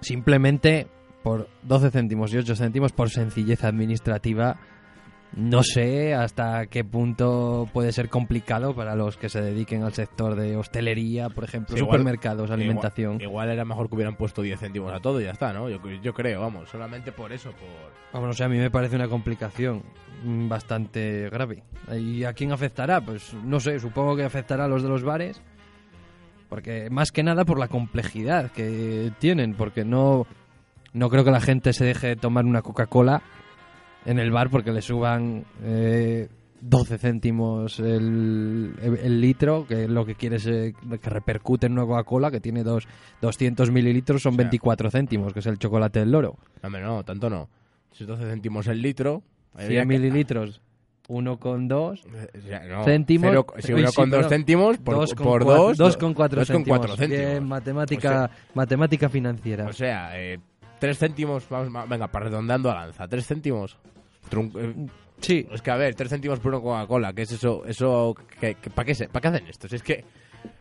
simplemente por 12 céntimos y 8 céntimos por sencillez administrativa no sé hasta qué punto puede ser complicado para los que se dediquen al sector de hostelería, por ejemplo, Sí, igual- supermercados, alimentación. Igual, igual era mejor que hubieran puesto 10 céntimos a todo y ya está, ¿no? Yo, yo creo, vamos, solamente por eso, por... Vamos, no sé, a mí me parece una complicación bastante grave. ¿Y a quién afectará? Pues no sé, supongo que afectará a los de los bares. Porque más que nada por la complejidad que tienen, porque no, no creo que la gente se deje de tomar una Coca-Cola en el bar porque le suban eh, 12 céntimos el, el- el litro, que lo que quiere es eh, que repercute en una Coca-Cola que tiene dos, 200 mililitros, son O sea, 24 céntimos, que es el chocolate del loro. Hombre, no, tanto no. Si es 12 céntimos el litro... 100 habría que- mililitros, 1,2. Eh, o sea, no, Céntimos. cero- si Uy, uno sí, con dos perdón. céntimos, por, Dos con por cuatro- dos... dos con cuatro dos con céntimos. cuatro céntimos. Bien, matemática, matemática financiera. O sea, eh, tres céntimos, vamos, va- venga, para redondeando a lanza, tres céntimos. Trun- eh, sí, es que a ver, tres céntimos por una Coca-Cola, ¿qué es eso? eso que, ¿Para qué, pa' qué hacen esto? Si es que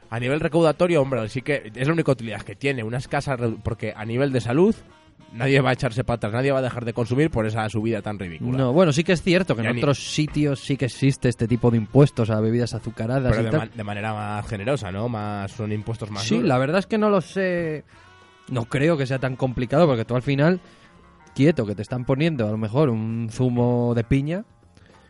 a nivel recaudatorio, hombre, sí que es la única utilidad que tiene, una escasa, re- porque a nivel de salud, nadie va a echarse para atrás, nadie va a dejar de consumir por esa subida tan ridícula. no, bueno, sí que es cierto que Ya en ni- otros sitios sí que existe este tipo de impuestos a bebidas azucaradas Pero y de, tal. ma- de manera más generosa, ¿no? Más son impuestos más Sí, duros. la verdad es que no lo sé. No creo que sea tan complicado porque tú al final, quieto, que te están poniendo a lo mejor un zumo de piña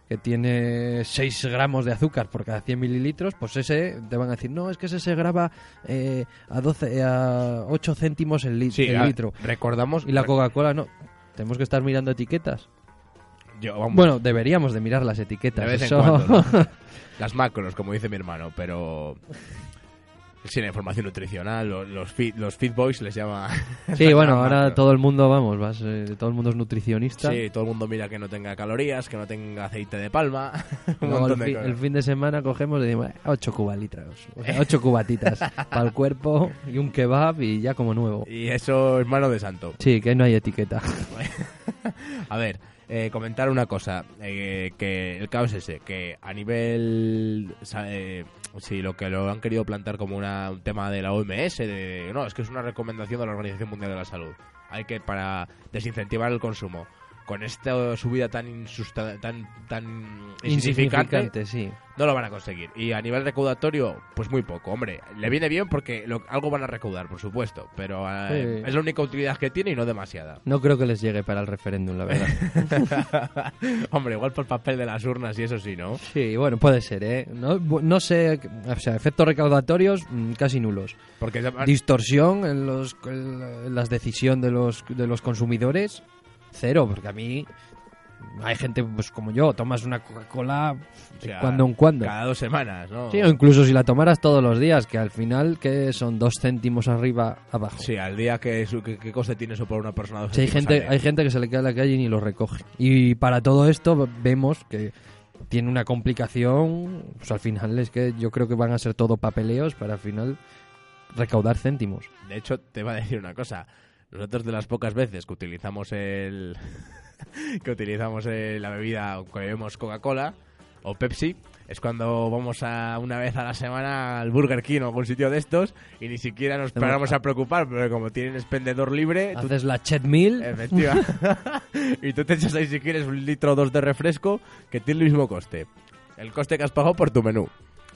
que tiene 6 gramos de azúcar por cada 100 mililitros, pues ese te van a decir, no, es que ese se graba eh, a, 12, a 8 céntimos el, li- Sí, el a- litro. recordamos... Y la Coca-Cola no. Tenemos que estar mirando etiquetas. yo, vamos, Bueno, deberíamos de mirar las etiquetas. de vez en eso- cuando, ¿no? Las macros, como dice mi hermano, pero... Sí, la información nutricional, los, los, feed, los feed boys les llama... sí, bueno, ahora todo el mundo, vamos, vas, eh, todo el mundo es nutricionista. Sí, todo el mundo mira que no tenga calorías, que no tenga aceite de palma. un montón el, de fi- cosas. el fin de semana cogemos y decimos, "Eh, ocho cubalitros, o sea, ocho cubatitas para el cuerpo y un kebab y ya como nuevo. Y eso es mano de santo. Sí, que no hay etiqueta. A ver, eh, comentar una cosa, eh, que el caos es ese, que a nivel, eh, sí, lo que lo han querido plantar como una- un tema de la OMS, de, no, es que es una recomendación de la Organización Mundial de la Salud. Hay que, para desincentivar el consumo, con esta subida tan tan tan insignificante, Insignificante, sí. no lo van a conseguir. Y a nivel recaudatorio, pues muy poco. Hombre, le viene bien porque lo- algo van a recaudar, por supuesto, pero eh, Sí. es la única utilidad que tiene y no demasiada. No creo que les llegue para el referéndum, la verdad. Hombre, igual por papel de las urnas y eso sí, ¿no? Sí, bueno, puede ser, ¿eh? No, no sé, o sea, efectos recaudatorios mm, casi nulos. Porque Distorsión en, los, en las decisiones de los, de los consumidores, cero, porque a mí hay gente pues como yo, tomas una Coca-Cola o de sea, cuando en cuando. cada dos semanas, ¿no? Sí, o incluso si la tomaras todos los días, que al final que son dos céntimos arriba, abajo. Sí, al día que, que, que coste tiene eso por una persona. dos Sí, hay gente, hay gente que se le queda en la calle y ni lo recoge. Y para todo esto vemos que tiene una complicación, pues al final es que yo creo que van a ser todo papeleos para al final recaudar céntimos. De hecho, te iba a decir una cosa. Nosotros de las pocas veces que utilizamos el que utilizamos el- la bebida que bebemos Coca-Cola o Pepsi es cuando vamos a una vez a la semana al Burger King o algún sitio de estos y ni siquiera nos paramos a preocupar porque como tienen expendedor libre tú- Haces la chet meal, efectiva. Y tú te echas ahí si quieres un litro o dos de refresco que tiene el mismo coste. El coste que has pagado por tu menú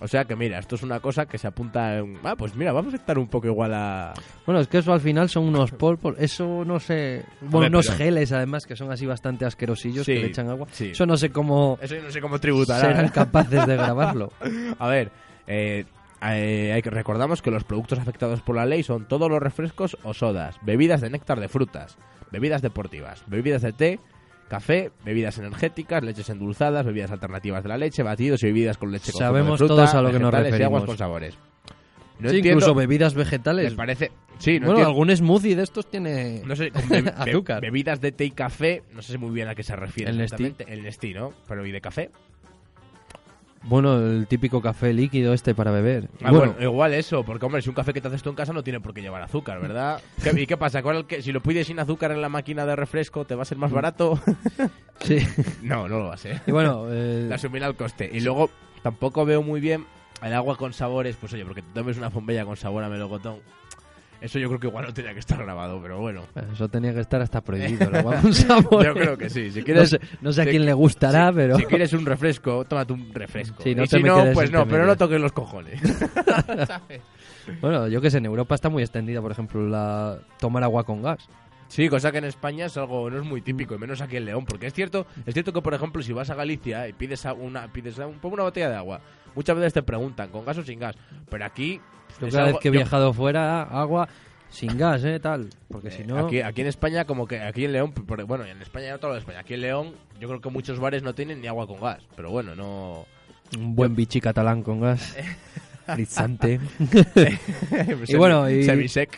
o sea que mira, esto es una cosa que se apunta en... Ah, pues mira, vamos a estar un poco igual a... Bueno, es que eso al final son unos polvos, eso no sé, bueno, unos pero- geles además que son así bastante asquerosillos Sí, que le echan agua. sí. Eso no sé cómo Eso no sé cómo tributará. serán capaces de grabarlo. A ver, eh, eh, recordamos que los productos afectados por la ley son todos los refrescos o sodas, bebidas de néctar de frutas, bebidas deportivas, bebidas de té, café, bebidas energéticas, leches endulzadas, bebidas alternativas de la leche, batidos y bebidas con leche con Sabemos fruta, todos a lo que nos y aguas referimos. con sabores. No Sí, entiendo, incluso bebidas vegetales. parece, sí, no bueno, entiendo- algún smoothie de estos tiene no sé, con be- be- azúcar. bebidas de té y café, no sé muy bien a qué se refiere. El Nestí. El Nestí, ¿no? Pero ¿y de café? Bueno, el típico café líquido este para beber. Ah, bueno, bueno, igual eso, porque hombre, si un café que te haces tú en casa no tiene por qué llevar azúcar, ¿verdad? ¿Qué- ¿Y qué pasa? ¿Cuál el que, si lo pides sin azúcar en la máquina de refresco, te va a ser más Mm. barato? sí. no, no lo va a ser. Y bueno, eh, asumirá el coste. Y luego, tampoco veo muy bien el agua con sabores, pues oye, porque te tomes una bombilla con sabor a melocotón. Eso yo creo que igual no tenía que estar grabado, pero bueno. eso tenía que estar hasta prohibido. sabores. Yo creo que sí. Si No quieres, sé, no sé a quién le gustará, si- pero... si quieres un refresco, tómate un refresco. Sí, no y si no, pues no, entre pero no toques los cojones. Bueno, yo que sé, en Europa está muy extendida, por ejemplo, la tomar agua con gas. Sí, cosa que en España es algo no es muy típico, y menos aquí en León, porque es cierto, es cierto que por ejemplo si vas a Galicia y pides una pides una botella de agua, muchas veces te preguntan con gas o sin gas, pero aquí Yo cada algo- vez que he yo- viajado fuera, agua sin gas, ¿eh? Tal. Porque si eh, no... aquí, aquí en España como que aquí en León, bueno, en España no todo lo de España, aquí en León yo creo que muchos bares no tienen ni agua con gas, pero bueno, no Un buen bichi catalán con gas. Frizzante. y bueno, y,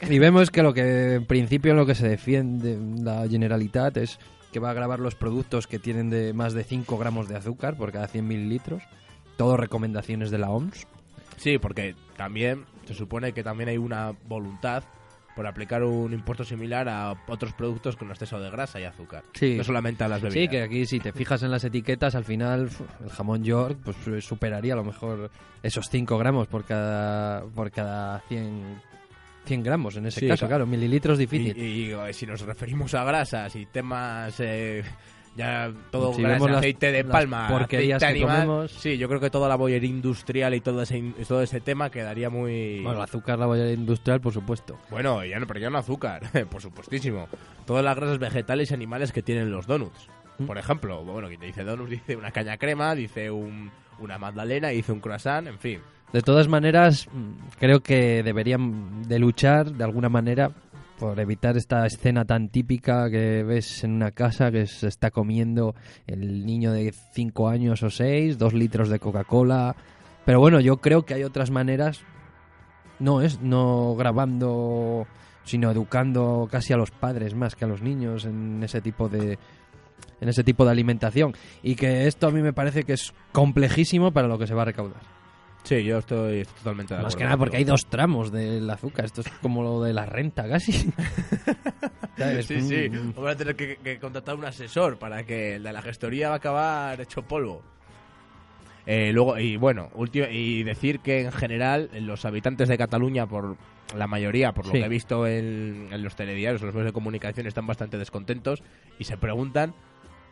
y vemos que lo que en principio lo que se defiende la Generalitat es que va a grabar los productos que tienen de más de 5 gramos de azúcar por cada 100 mililitros. Todo recomendaciones de la OMS. Sí, porque también se supone que también hay una voluntad por aplicar un impuesto similar a otros productos con exceso de grasa y azúcar. Sí. No solamente a las bebidas. Sí, que aquí si te fijas en las etiquetas, al final el jamón York pues eh, superaría a lo mejor esos 5 gramos por cada, por cada 100, 100 gramos en ese Sí, caso. claro. Mililitros difícil. y, si nos referimos a grasas y temas eh, ya todo Si las- aceite de palma, porquerías aceite que animal, comemos. sí, yo creo que toda la bollería industrial y todo ese todo ese tema quedaría muy Bueno, el azúcar, la bollería industrial, por supuesto. Bueno, ya no, pero ya no azúcar, por supuestísimo. Todas las grasas vegetales y animales que tienen los donuts. ¿Mm? Por ejemplo, bueno, quien te dice donuts dice una caña crema, dice un, una magdalena, dice un croissant, en fin. De todas maneras, mm, creo que deberían de luchar de alguna manera por evitar esta escena tan típica que ves en una casa que se está comiendo el niño de 5 años o 6, dos litros de Coca-Cola. Pero bueno, yo creo que hay otras maneras, no es no grabando, sino educando casi a los padres más que a los niños en ese tipo de en ese tipo de alimentación y que esto a mí me parece que es complejísimo para lo que se va a recaudar. Sí, yo estoy totalmente de acuerdo. Más que nada porque hay dos tramos del azúcar. Esto es como lo de la renta casi. Sí, sí. Voy a tener que, que contratar un asesor para que el de la gestoría va a acabar hecho polvo. Eh, luego, y bueno, último, y decir que en general los habitantes de Cataluña, por la mayoría, por lo Sí. que he visto en, en los telediarios, en los medios de comunicación, están bastante descontentos y se preguntan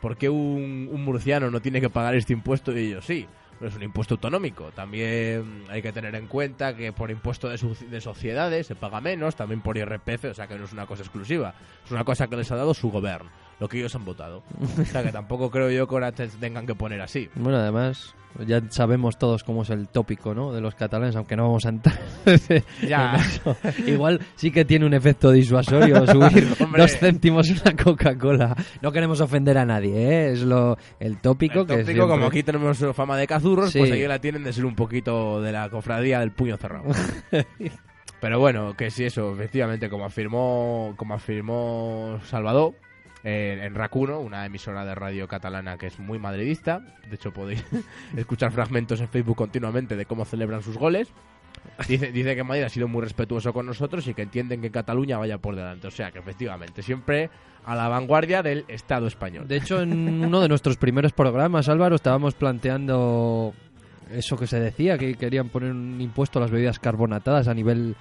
¿por qué un, un murciano no tiene que pagar este impuesto y ellos sí? Es un impuesto autonómico. También hay que tener en cuenta que por impuesto de, de sociedades se paga menos, también por IRPF, o sea que no es una cosa exclusiva. Es una cosa que les ha dado su gobierno, lo que ellos han votado. O sea que tampoco creo yo que ahora te tengan que poner así. Bueno, además, ya sabemos todos cómo es el tópico, ¿no? De los catalanes, aunque no vamos a entrar. Ya. en. Igual sí que tiene un efecto disuasorio subir dos céntimos una Coca-Cola. No queremos ofender a nadie, ¿eh? Es lo, el tópico El que tópico, siempre- como aquí tenemos fama de cazurros, Sí. pues aquí la tienen de ser un poquito de la cofradía del puño cerrado. Pero bueno, que sí, eso, efectivamente, como afirmó, como afirmó Salvador, en Racuno, una emisora de radio catalana que es muy madridista, de hecho podéis escuchar fragmentos en Facebook continuamente de cómo celebran sus goles. Dice, dice que Madrid ha sido muy respetuoso con nosotros y que entienden que Cataluña vaya por delante. O sea que efectivamente, siempre a la vanguardia del Estado español. De hecho, en uno de nuestros primeros programas, Álvaro, estábamos planteando eso que se decía, que querían poner un impuesto a las bebidas carbonatadas a nivel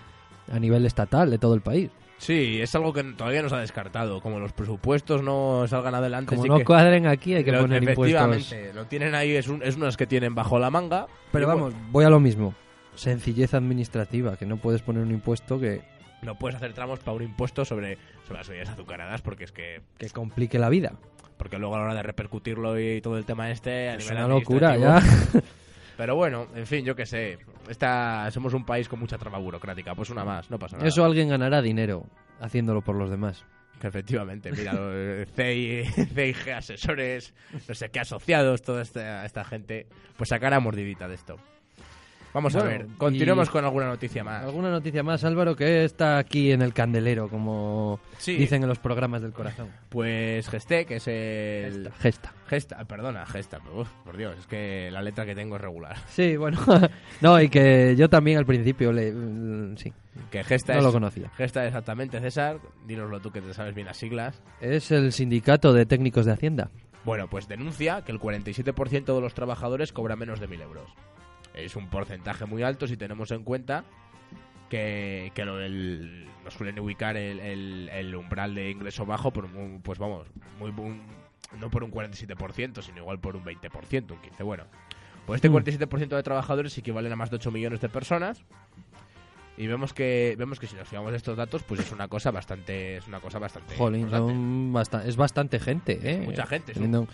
a nivel estatal de todo el país. Sí, es algo que todavía no se ha descartado. Como los presupuestos no salgan adelante, Como sí no que- cuadren aquí, hay que lo- poner impuestos. efectivamente, lo tienen ahí, es, un, es unas que tienen bajo la manga. Pero vamos, bueno, voy a lo mismo. Sencillez administrativa, que no puedes poner un impuesto que, no puedes hacer tramos para un impuesto sobre, sobre las bebidas azucaradas porque es que que complique la vida. porque luego a la hora de repercutirlo y todo el tema este a Es nivel una locura ya. Pero bueno, en fin, yo qué sé. Esta, somos un país con mucha trama burocrática, pues una más, no pasa nada. Eso alguien ganará dinero haciéndolo por los demás. Efectivamente, mira, CI, CIG asesores, no sé qué asociados, toda esta, esta gente, pues sacará mordidita de esto. Vamos a ver, continuemos con alguna noticia más. ¿Alguna noticia más, Álvaro, que está aquí en el candelero, como Sí. dicen en los programas del corazón? Pues Gesté, que es el... Gesta. Gesta. Gesta, perdona, Gesta, uf, por Dios, es que la letra que tengo es regular. Sí, bueno. no, y que yo también al principio le... mm, Sí, Que Gesta no es... lo conocía. Gesta exactamente, César, dínoslo tú que te sabes bien las siglas. Es el sindicato de técnicos de Hacienda. Bueno, pues denuncia que el 47% de los trabajadores cobra menos de 1.000 euros. Es un porcentaje muy alto si tenemos en cuenta que, que lo del- nos suelen ubicar el, el- el umbral de ingreso bajo por un, pues vamos, muy, un- no por un 47%, sino igual por un 20%, un 15%. Bueno, pues este Mm. 47% de trabajadores equivalen a más de 8 millones de personas. Y vemos que vemos que si nos fijamos estos datos, pues es una cosa bastante es una cosa bastante Jolín, son es bastante gente, ¿eh? mucha gente, son- Teniendo-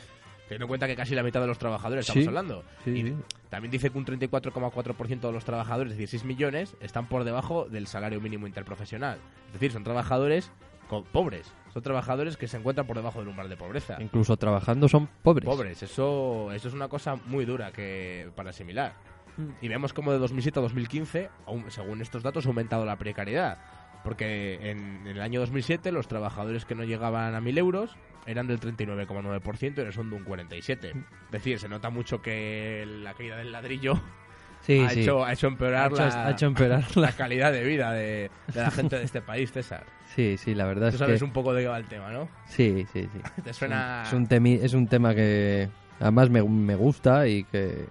Teniendo en cuenta que casi la mitad de los trabajadores estamos hablando. sí, y sí. también dice que un 34,4% de los trabajadores, es decir, 6 millones, están por debajo del salario mínimo interprofesional. Es decir, son trabajadores co- pobres. Son trabajadores que se encuentran por debajo del umbral de pobreza. Incluso trabajando son pobres. Pobres, eso, eso es una cosa muy dura que para asimilar. Mm. Y vemos como de 2007 a 2015, aún- según estos datos, ha aumentado la precariedad. Porque en, en el año 2007 los trabajadores que no llegaban a 1.000 euros eran del 39,9% y ahora son de un 47%. Es decir, se nota mucho que la caída del ladrillo Sí, ha, sí. Hecho, ha hecho empeorar Ha hecho- la, ha hecho empeorar la calidad de vida de, de la gente de este país, César. Sí, sí, la verdad Tú es sabes que... un poco de qué va el tema, ¿no? Sí, sí, sí. Te suena... Es un, temi- es un tema que además me, me gusta y que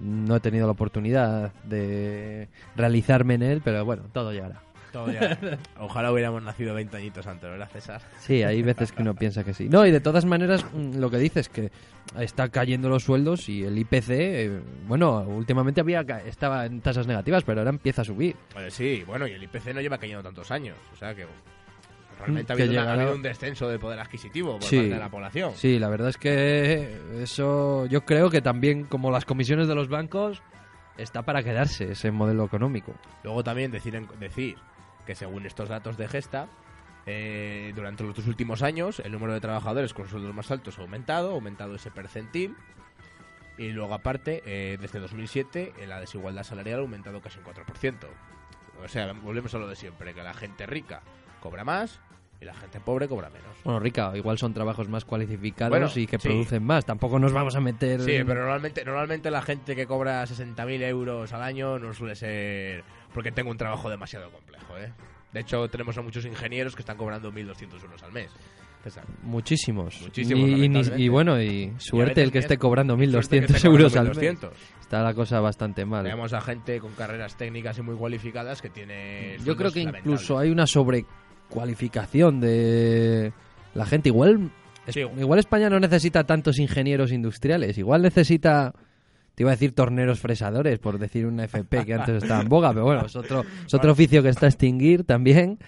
no he tenido la oportunidad de realizarme en él, pero bueno, todo llegará. Todo ya- Ojalá hubiéramos nacido 20 añitos antes, ¿verdad, César? Sí, hay veces que uno piensa que sí. No, y de todas maneras, mm, lo que dices que está cayendo los sueldos y el IPC, eh, bueno, últimamente había ca- estaba en tasas negativas, pero ahora empieza a subir. Pues sí, bueno, y el IPC no lleva cayendo tantos años. O sea que realmente ha Que habido, una- ha llegará- habido un descenso del poder adquisitivo por Sí. parte de la población. Sí, la verdad es que eso yo creo que también como las comisiones de los bancos está para quedarse ese modelo económico. Luego también decir, decir que según estos datos de Gesta, eh, durante los dos últimos años el número de trabajadores con sueldos más altos ha aumentado, ha aumentado ese percentil. Y luego aparte, eh, desde 2007 eh, la desigualdad salarial ha aumentado casi un 4%. O sea, volvemos a lo de siempre, que la gente rica cobra más y la gente pobre cobra menos. Bueno, Rica, igual son trabajos más cualificados Bueno, y que sí. producen más. Tampoco nos vamos a meter... Sí, pero normalmente, normalmente la gente que cobra 60.000 euros al año no suele ser porque tengo un trabajo demasiado complejo, ¿eh? De hecho, tenemos a muchos ingenieros que están cobrando 1.200 euros al mes. César. Muchísimos. Muchísimos, Y- bueno, y suerte el que esté cobrando Suerte que 1.200 esté euros al mes. 1.200. Está la cosa bastante mal. Tenemos a gente con carreras técnicas y muy cualificadas que tiene. Yo creo que incluso hay una sobrecualificación de la gente. Igual Sí. Igual España no necesita tantos ingenieros industriales, igual necesita, te iba a decir torneros fresadores, por decir una FP que antes estaba en boga, pero bueno, es otro, es otro oficio que está a extinguir también.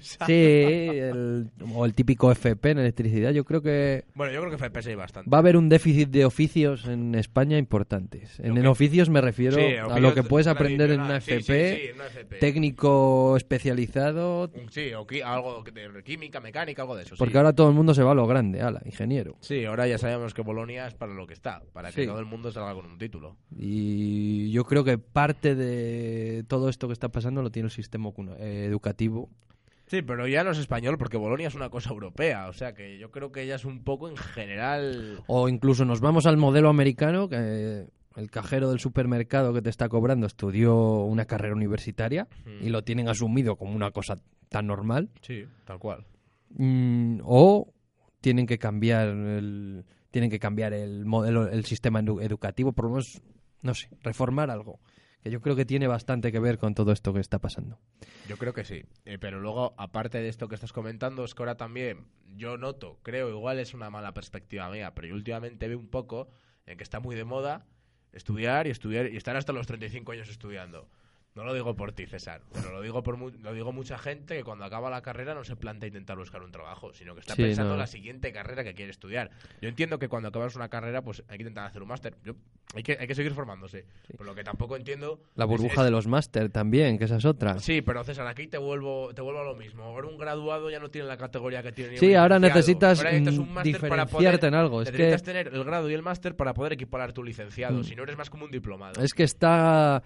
Sí, el- o el típico FP en electricidad, yo creo que Bueno, yo creo que FPS hay bastante. va a haber un déficit de oficios en España importantes. En, oficios me refiero Sí, a lo que puedes aprender en una Sí, FP, sí, sí, en una FP. técnico especializado, Sí, o algo de química, mecánica, algo de eso. sí. porque ahora todo el mundo se va a lo grande, ala, ingeniero. Sí, ahora ya sabemos que Bolonia es para lo que está, para que Sí. todo el mundo salga con un título. Y yo creo que parte de todo esto que está pasando lo tiene el sistema eh, educativo. Sí, pero ya no es español porque Bolonia es una cosa europea, o sea que yo creo que ya es un poco en general... O incluso nos vamos al modelo americano, que el cajero del supermercado que te está cobrando estudió una carrera universitaria y lo tienen asumido como una cosa tan normal. Sí, tal cual. Mm, o tienen que cambiar el tienen que cambiar el modelo el sistema edu- educativo por lo menos no sé reformar algo que yo creo que tiene bastante que ver con todo esto que está pasando Yo creo que sí. Eh, pero luego, aparte de esto que estás comentando, es que ahora también yo noto, creo, igual es una mala perspectiva mía, pero yo últimamente veo un poco en que está muy de moda estudiar y estudiar y estar hasta los 35 años estudiando. No lo digo por ti, César, pero lo digo por mu- lo digo mucha gente que cuando acaba la carrera no se plantea intentar buscar un trabajo, sino que está Sí, pensando no. en la siguiente carrera que quiere estudiar. Yo entiendo que cuando acabas una carrera, pues hay que intentar hacer un máster. Hay que, hay que seguir formándose. Por lo que tampoco entiendo. la burbuja es- de los máster también que esa es otra Sí, pero César, aquí te vuelvo, te vuelvo a lo mismo. Ahora un graduado ya no tiene la categoría que tiene. Sí, ahora necesitas, Ahora necesitas mm, un máster para diferenciarte poder- en algo, es necesitas que- tener el grado y el máster para poder equiparar tu licenciado. Mm. Si no eres más como un diplomado. es que está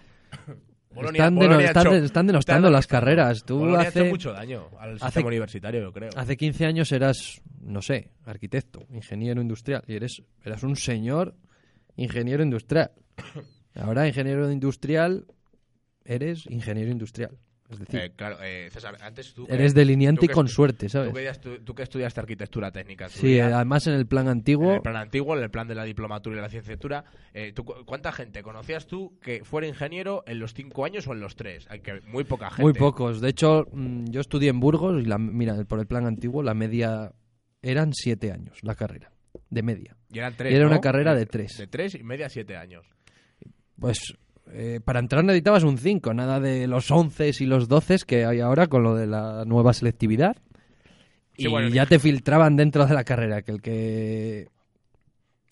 Bolonia- están, Bolonia hecho- denostando las carreras. Tú Bolonia ha hace hecho mucho daño al hace- sistema universitario, yo creo. hace 15 años eras no sé arquitecto ingeniero industrial y eres eras un señor ingeniero industrial. Ahora ingeniero industrial eres ingeniero industrial es decir Eh, claro, eh, César, antes tú. que- eres delineante tú y con suerte Tú sabes que, ya estu- tú que estudiaste arquitectura técnica. en sí además en el plan En antiguo el plan antiguo, en el plan de la diplomatura y la licenciatura, eh, ¿tú cu- ¿cuánta gente conocías tú que fuera ingeniero en los cinco años o en los tres? Hay que muy poca gente. Muy pocos. De hecho, mm, yo estudié en Burgos y la, mira, por el plan antiguo la media eran siete años la carrera de media. Y eran tres. Y era una carrera de tres. De tres y media, siete años. Pues eh, para entrar necesitabas un 5, nada de los 11 y los 12 que hay ahora con lo de la nueva selectividad. Sí, y bueno, ya te filtraban dentro de la carrera que el que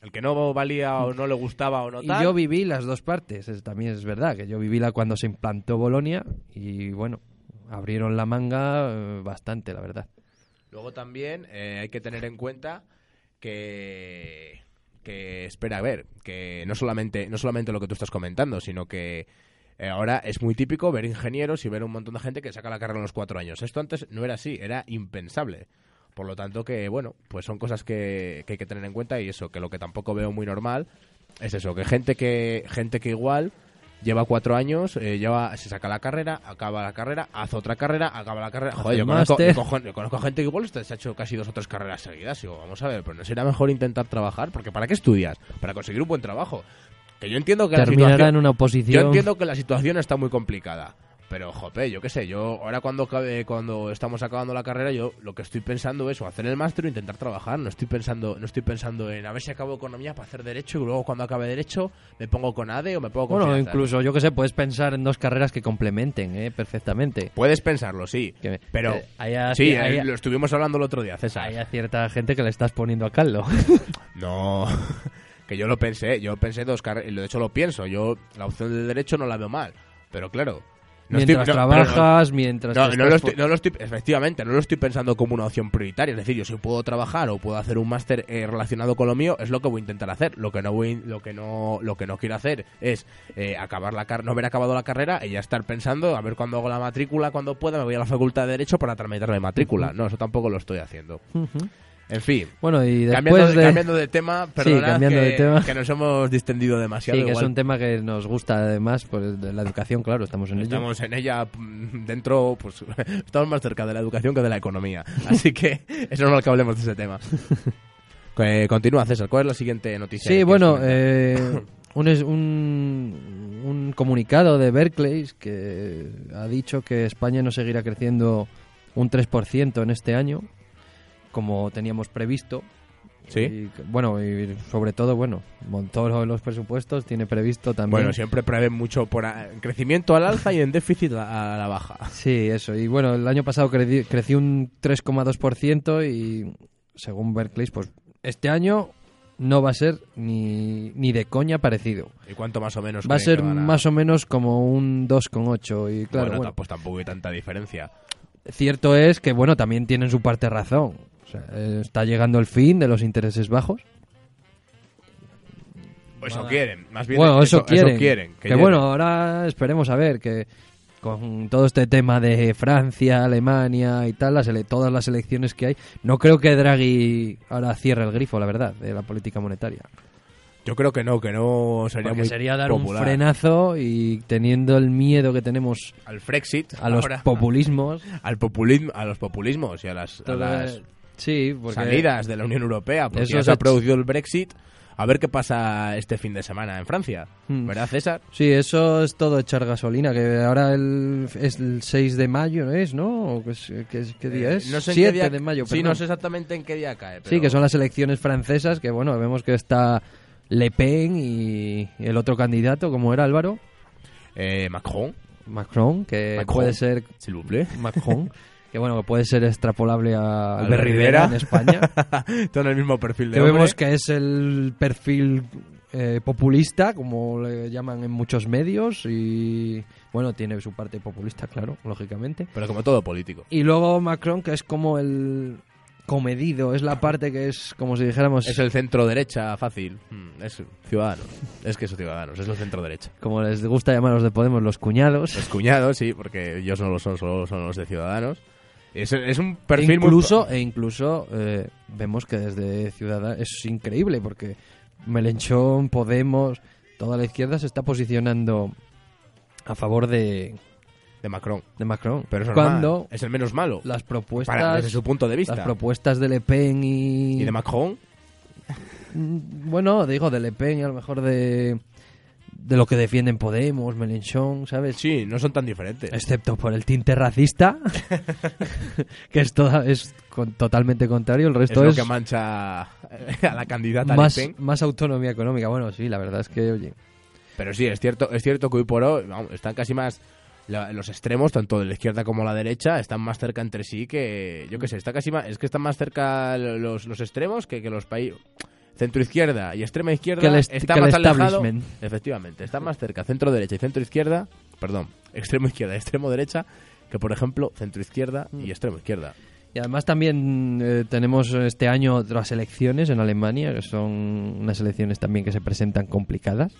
El que no valía o no le gustaba o no y tal. yo viví las dos partes, es- también es verdad que yo viví la cuando se implantó Bolonia y bueno, abrieron la manga eh, bastante, la verdad. Luego también eh, hay que tener en cuenta que, que espera a ver, que no solamente, no solamente lo que tú estás comentando, sino que eh, ahora es muy típico ver ingenieros y ver un montón de gente que saca la carrera en los cuatro años. Esto antes no era así, era impensable. Por lo tanto que, bueno, pues son cosas que, que hay que tener en cuenta y eso, que lo que tampoco veo muy normal es eso, que gente que, gente que igual lleva cuatro años, eh, lleva, se saca la carrera, acaba la carrera, hace otra carrera, acaba la carrera. Joder, yo conozco, yo conozco- yo conozco gente que igual se ha hecho casi dos o tres carreras seguidas. Digo, vamos a ver, pero no será mejor intentar trabajar, porque ¿para qué estudias? Para conseguir un buen trabajo. Que yo entiendo que la situación, en una oposición. yo entiendo que la situación está muy complicada. Pero, jope, yo qué sé, yo ahora cuando acabe- cuando estamos acabando la carrera, yo lo que estoy pensando es o hacer el máster o intentar trabajar. No estoy pensando, no estoy pensando en a ver si acabo economía para hacer derecho y luego cuando acabe derecho me pongo con ADE o me pongo con Bueno, finanzas. incluso yo que sé, puedes pensar en dos carreras que complementen, ¿eh? perfectamente. Puedes pensarlo, sí. Que- Pero eh, haya- sí, haya- eh, lo estuvimos hablando el otro día, César. Hay a cierta gente que le estás poniendo a caldo. No, que yo lo pensé, yo pensé dos carreras, de hecho lo pienso, yo la opción de derecho no la veo mal, pero claro. No estoy- mientras no, trabajas, mientras... No, no lo estoy, no lo estoy- efectivamente, no lo estoy pensando como una opción prioritaria. Es decir, yo si puedo trabajar o puedo hacer un máster eh, relacionado con lo mío, es lo que voy a intentar hacer. Lo que no voy, lo que no, lo que no quiero hacer es eh, acabar la no haber acabado la carrera y ya estar pensando a ver cuándo hago la matrícula, cuando pueda, me voy a la facultad de derecho para tramitar la matrícula. No, eso tampoco lo estoy haciendo. Ujú. En fin. Bueno, y después Cambiando, de... cambiando de tema, cambiando que, de tema. que nos hemos distendido demasiado. Sí, que es un tema que nos gusta además, pues de la educación, claro, estamos en ello. Estamos en ella mm, dentro, pues estamos más cerca de la educación que de la economía. Así que es normal que hablemos de ese tema. Eh, continúa, César. ¿Cuál es la siguiente noticia? Sí, bueno, eh, un, es- un, un comunicado de Berkeley que ha dicho que España no seguirá creciendo un 3% en este año como teníamos previsto. Sí. Y bueno, y sobre todo, bueno, Montoro en los presupuestos tiene previsto también. Bueno, siempre prevén mucho por a- en crecimiento al alza y en déficit a, a la baja. Sí, eso. Y bueno, el año pasado creci- creció un 3,2% y según Berkeley, pues este año no va a ser ni, ni de coña parecido. ¿Y cuánto más o menos? Va a ser más o menos como un 2,8 y claro, bueno, bueno, pues tampoco hay tanta diferencia. cierto es que bueno, también tienen su parte razón. O sea, eh, está llegando el fin de los intereses bajos. Pues eso quieren, más bien bueno, eso, quieren. quieren, que bueno, ahora esperemos a ver que con todo este tema de Francia, Alemania y tal, las ele- todas las elecciones que hay, no creo que Draghi ahora cierre el grifo, la verdad, de la política monetaria. Yo creo que no, que no sería Porque muy sería dar popular. un frenazo y teniendo el miedo que tenemos al Frexit, a los ahora, populismos. al populismo, a los populismos y a las, a las sí, porque salidas de la Unión Europea, porque Eso ya se ha producido el Brexit. A ver qué pasa este fin de semana en Francia, Hmm. ¿verdad, César? Sí, eso es todo echar gasolina, que ahora el, es el 6 de mayo, ¿no es? ¿No? ¿O ¿Qué, día Eh, es? no sé en 7 qué día- de mayo, Sí, perdón. no sé exactamente en qué día cae. Sí, pero- que son las elecciones francesas, que bueno, vemos que está Le Pen y el otro candidato, como era Álvaro, Eh, Macron, Macron, que Macron. puede ser plaît. Macron, que bueno, que puede ser extrapolable a Albert Rivera. Rivera en España. Todo en el mismo perfil de que hombre. vemos que es el perfil eh, populista, como le llaman en muchos medios, y bueno, tiene su parte populista, claro, lógicamente. Pero como todo político. Y luego Macron, que es como el comedido, es la parte que es como si dijéramos, Es el centro derecha fácil. Mm, Es Ciudadanos. Es que son Ciudadanos, es el centro derecha. como les gusta llamar a los de Podemos, los cuñados. Los cuñados, sí, porque ellos no lo son, solo son los de Ciudadanos. Es, es un perfil muy- incluso, e incluso eh, vemos que desde Ciudadanos es increíble porque Melenchón, Podemos, toda la izquierda se está posicionando a favor de, de Macron. de Macron. Pero es cuando es el menos malo. las propuestas Para, desde su punto de vista. las propuestas de Le Pen y, Y de Macron, Mm, bueno, digo de Le Pen y a lo mejor de de lo que defienden Podemos, Melenchón, ¿sabes? sí, no son tan diferentes. Excepto por el tinte racista, que es toda, es con- totalmente contrario. El Es resto lo es, que mancha a la candidata más, Le Pen. más autonomía económica. Bueno, sí, la verdad es que, oye, Pero sí, es cierto, es cierto que hoy por hoy vamos, están casi más la- los extremos, tanto de la izquierda como la derecha, están más cerca entre sí que yo qué sé, está casi más, es que están más cerca los, los extremos que, que los países centro izquierda y extrema izquierda Que el est- está que el más alejado. Efectivamente, está más cerca centro derecha y centro izquierda, perdón, extremo izquierda y extremo derecha que por ejemplo centro izquierda Mm. y extremo izquierda. Y además también eh, tenemos este año otras elecciones en Alemania, que son unas elecciones también que se presentan complicadas.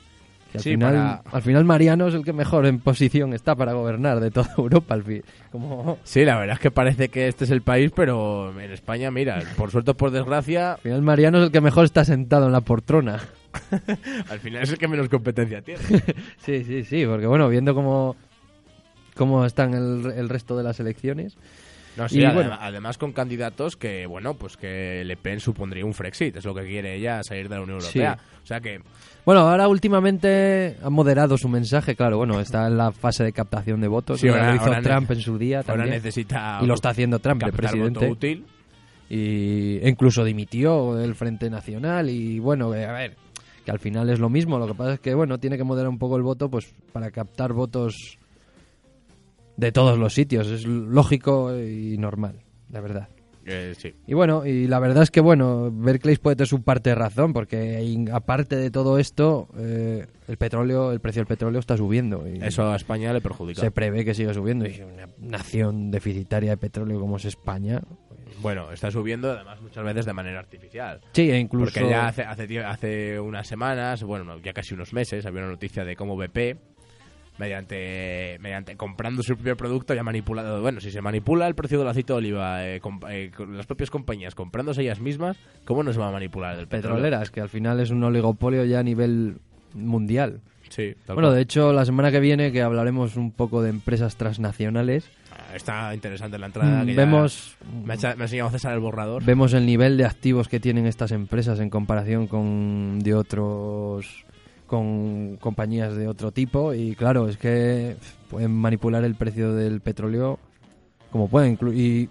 Que al, Sí, final, para- al final Mariano es el que mejor en posición está para gobernar de toda Europa. Al fin. Como, Sí, la verdad es que parece que este es el país, pero en España, mira, por suerte o por desgracia, al final Mariano es el que mejor está sentado en la poltrona. al final es el que menos competencia tiene. Sí, sí, sí, porque bueno, viendo cómo, cómo están el, el resto de las elecciones. No, sí, Y adem- bueno. además con candidatos que, bueno, pues que Le Pen supondría un Frexit, es lo que quiere ella, salir de la Unión Sí. Europea. O sea que, Bueno, ahora últimamente ha moderado su mensaje, claro, bueno, está en la fase de captación de votos, Sí, ahora- lo hizo ahora Trump en su día ahora también, necesita y lo está haciendo Trump de captar voto presidente, útil. y incluso dimitió del Frente Nacional, y bueno, eh, a ver, que al final es lo mismo, lo que pasa es que, bueno, tiene que moderar un poco el voto, pues para captar votos de todos los sitios, es lógico y normal, la verdad. Eh, sí. Y bueno, y la verdad es que bueno, Berkeley puede tener su parte de razón, porque aparte de todo esto, eh, el petróleo, el precio del petróleo está subiendo. Y Eso a España le perjudica. se prevé que siga subiendo. Y una nación deficitaria de petróleo como es España. Bueno, está subiendo además muchas veces de manera artificial. Sí, e incluso. Porque ya hace, hace, hace unas semanas, bueno, no, ya casi unos meses, había una noticia de cómo BP, mediante, mediante comprando su propio producto, ya manipulado. Bueno, si se manipula el precio del aceite de oliva, eh, eh, con las propias compañías comprándose ellas mismas, ¿cómo no se va a manipular el petróleo? petroleras, que al final es un oligopolio ya a nivel mundial. Sí, Bueno, cual. de hecho, la semana que viene, que hablaremos un poco de empresas transnacionales, Ah, Está interesante la entrada. mm, que vemos Me ha, echa- me ha enseñado César el borrador. Vemos el nivel de activos que tienen estas empresas en comparación con de otros con compañías de otro tipo y claro, es que pueden manipular el precio del petróleo como pueden y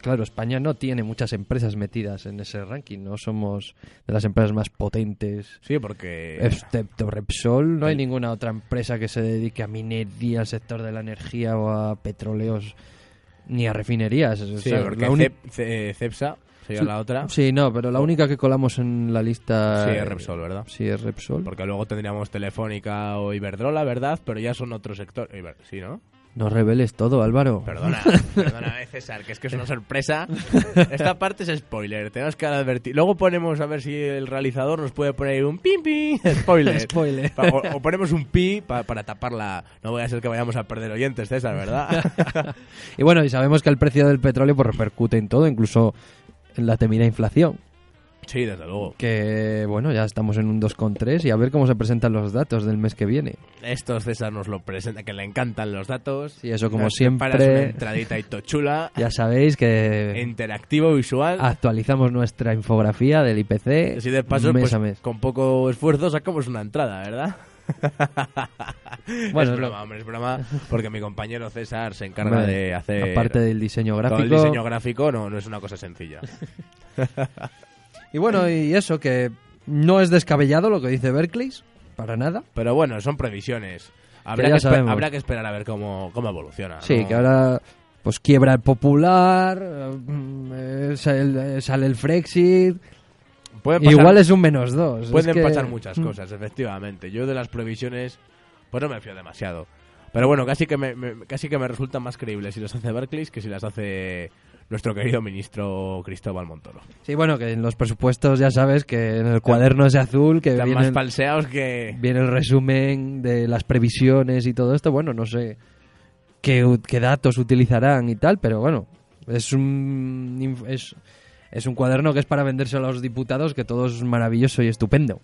claro, España no tiene muchas empresas metidas en ese ranking, no somos de las empresas más potentes. Sí, porque... Excepto Repsol, no hay ninguna otra empresa que se dedique a minería, al sector de la energía o a petróleos, ni a refinerías. O Sí, sea, porque la uni- Cep- Ce- Cepsa sería la otra. Sí, no, pero la única que colamos en la lista... Sí, es Repsol, ¿verdad? Sí, es Repsol. Porque luego tendríamos Telefónica o Iberdrola, ¿verdad? Pero ya son otros sectores. Iber- Sí, ¿no? No reveles todo, Álvaro. Perdona, perdóname, César, que es que es una sorpresa. Esta parte es spoiler, tenemos que advertir. Luego ponemos a ver si el realizador nos puede poner un pim pim, spoiler. Spoiler. O, o ponemos un pi pa- para taparla. No voy a ser que vayamos a perder oyentes, César, ¿verdad? Y bueno, y sabemos que el precio del petróleo pues, repercute en todo, incluso la temida inflación. sí, desde luego. Que bueno, ya estamos en un 2,3 y a ver cómo se presentan los datos del mes que viene. Esto César nos lo presenta, que le encantan los datos. Sí, eso como Nos siempre. una entradita y chula, Ya sabéis que interactivo, visual. actualizamos nuestra infografía del IPC Así de paso, mes pues, a mes. con poco esfuerzo sacamos una entrada, ¿verdad? Bueno, es lo- broma, hombre, es broma, porque mi compañero César se encarga Hombre, de hacer... Aparte del diseño todo gráfico. el diseño gráfico no, no es una cosa sencilla. Y bueno, y eso, que no es descabellado lo que dice Berkeley, para nada. Pero bueno, son previsiones. Habrá, que, espe- sabemos. habrá que esperar a ver cómo, cómo evoluciona. Sí, ¿no? que ahora pues quiebra el popular, mm, eh, sale, sale el Frexit, pasar, igual es un menos dos. pueden es que- pasar muchas cosas, efectivamente. Yo de las previsiones, pues no me fío demasiado. Pero bueno, casi que me, me- casi que me resultan más creíbles si las hace Berkeley que si las hace nuestro querido ministro Cristóbal Montoro. Sí, bueno, que en los presupuestos ya sabes que en el cuaderno ese azul que Están más el, falseados que... viene el resumen de las previsiones y todo esto, bueno, no sé qué, qué datos utilizarán y tal, pero bueno, es un es, es un cuaderno que es para vendérselo a los diputados, que todo es maravilloso y estupendo.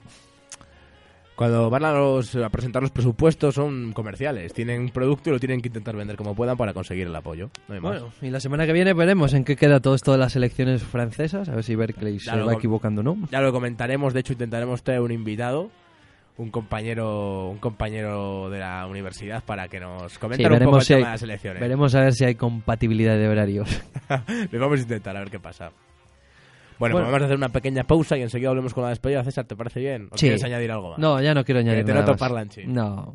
Cuando van a, los, a presentar los presupuestos son comerciales. Tienen un producto y lo tienen que intentar vender como puedan para conseguir el apoyo. No hay más. Bueno, y la semana que viene veremos en qué queda todo esto de las elecciones francesas, a ver si Berkeley se Claro, va equivocando o no. Ya lo comentaremos, de hecho intentaremos traer un invitado, un compañero, un compañero de la universidad para que nos comente Sí, un poco el si tema hay, de las elecciones. veremos a ver si hay compatibilidad de horarios. Lo vamos a intentar a ver qué pasa. Bueno, Bueno. pues vamos a hacer una pequeña pausa y enseguida volvemos con la despedida. César, ¿te parece bien? ¿O Sí. quieres añadir algo más? No, ya no quiero añadir te nada noto más. No.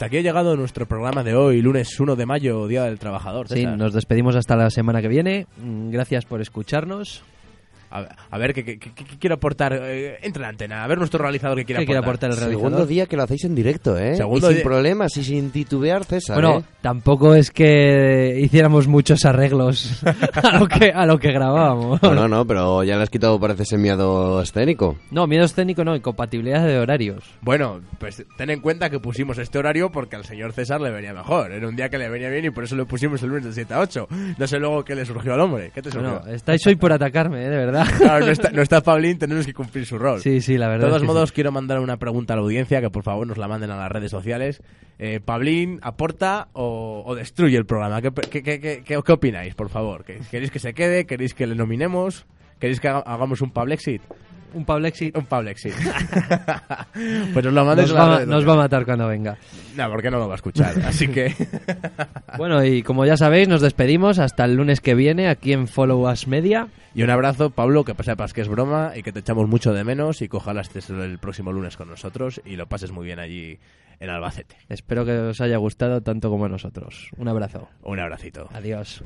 Hasta aquí ha llegado nuestro programa de hoy, lunes 1 de mayo, Día del Trabajador. Sí, nos despedimos hasta la semana que viene. Mm, Gracias por escucharnos. A, a ver, ¿qué, qué, qué- aportar? Eh, entra en la antena, a ver nuestro realizador que quiere ¿Qué quiere aportar. aportar el Segundo realizador? día que lo hacéis en directo, ¿eh? Segundo y sin día- problemas y sin titubear, César, Bueno, ¿eh? tampoco es que hiciéramos muchos arreglos a lo que, a lo que grabábamos. No, no, no, pero ya le has quitado, parece, ese miedo escénico. No, miedo escénico no, incompatibilidad de horarios. Bueno, pues ten en cuenta que pusimos este horario porque al señor César le venía mejor. Era un día que le venía bien y por eso lo pusimos el lunes de 7 a 8. No sé luego qué le surgió al hombre. ¿Qué te surgió? Bueno, estáis hoy por atacarme, ¿eh? de verdad. Claro, no está, no está tenemos que cumplir su rol. Sí, sí, la De verdad. todos es que modos, quiero mandar una pregunta a la audiencia, que por favor nos la manden a las redes sociales. Eh, ¿Pablín aporta o, o destruye el programa? ¿Qué, qué, qué, qué- opináis, por favor? ¿Que- ¿Queréis que se quede? ¿Queréis que le nominemos? ¿Queréis que haga- hagamos un Pablexit? Un Pablexit Un Pablexit. pues nos lo va, nos va a matar cuando venga. No, porque no lo va a escuchar. Así que... Bueno, y como ya sabéis, nos despedimos hasta el lunes que viene aquí en Follow Us Media. y un abrazo, Pablo, que sepas que es broma y que te echamos mucho de menos y que ojalá estés el próximo lunes con nosotros y lo pases muy bien allí en Albacete. Espero que os haya gustado tanto como a nosotros. Un abrazo. Un abracito. Adiós.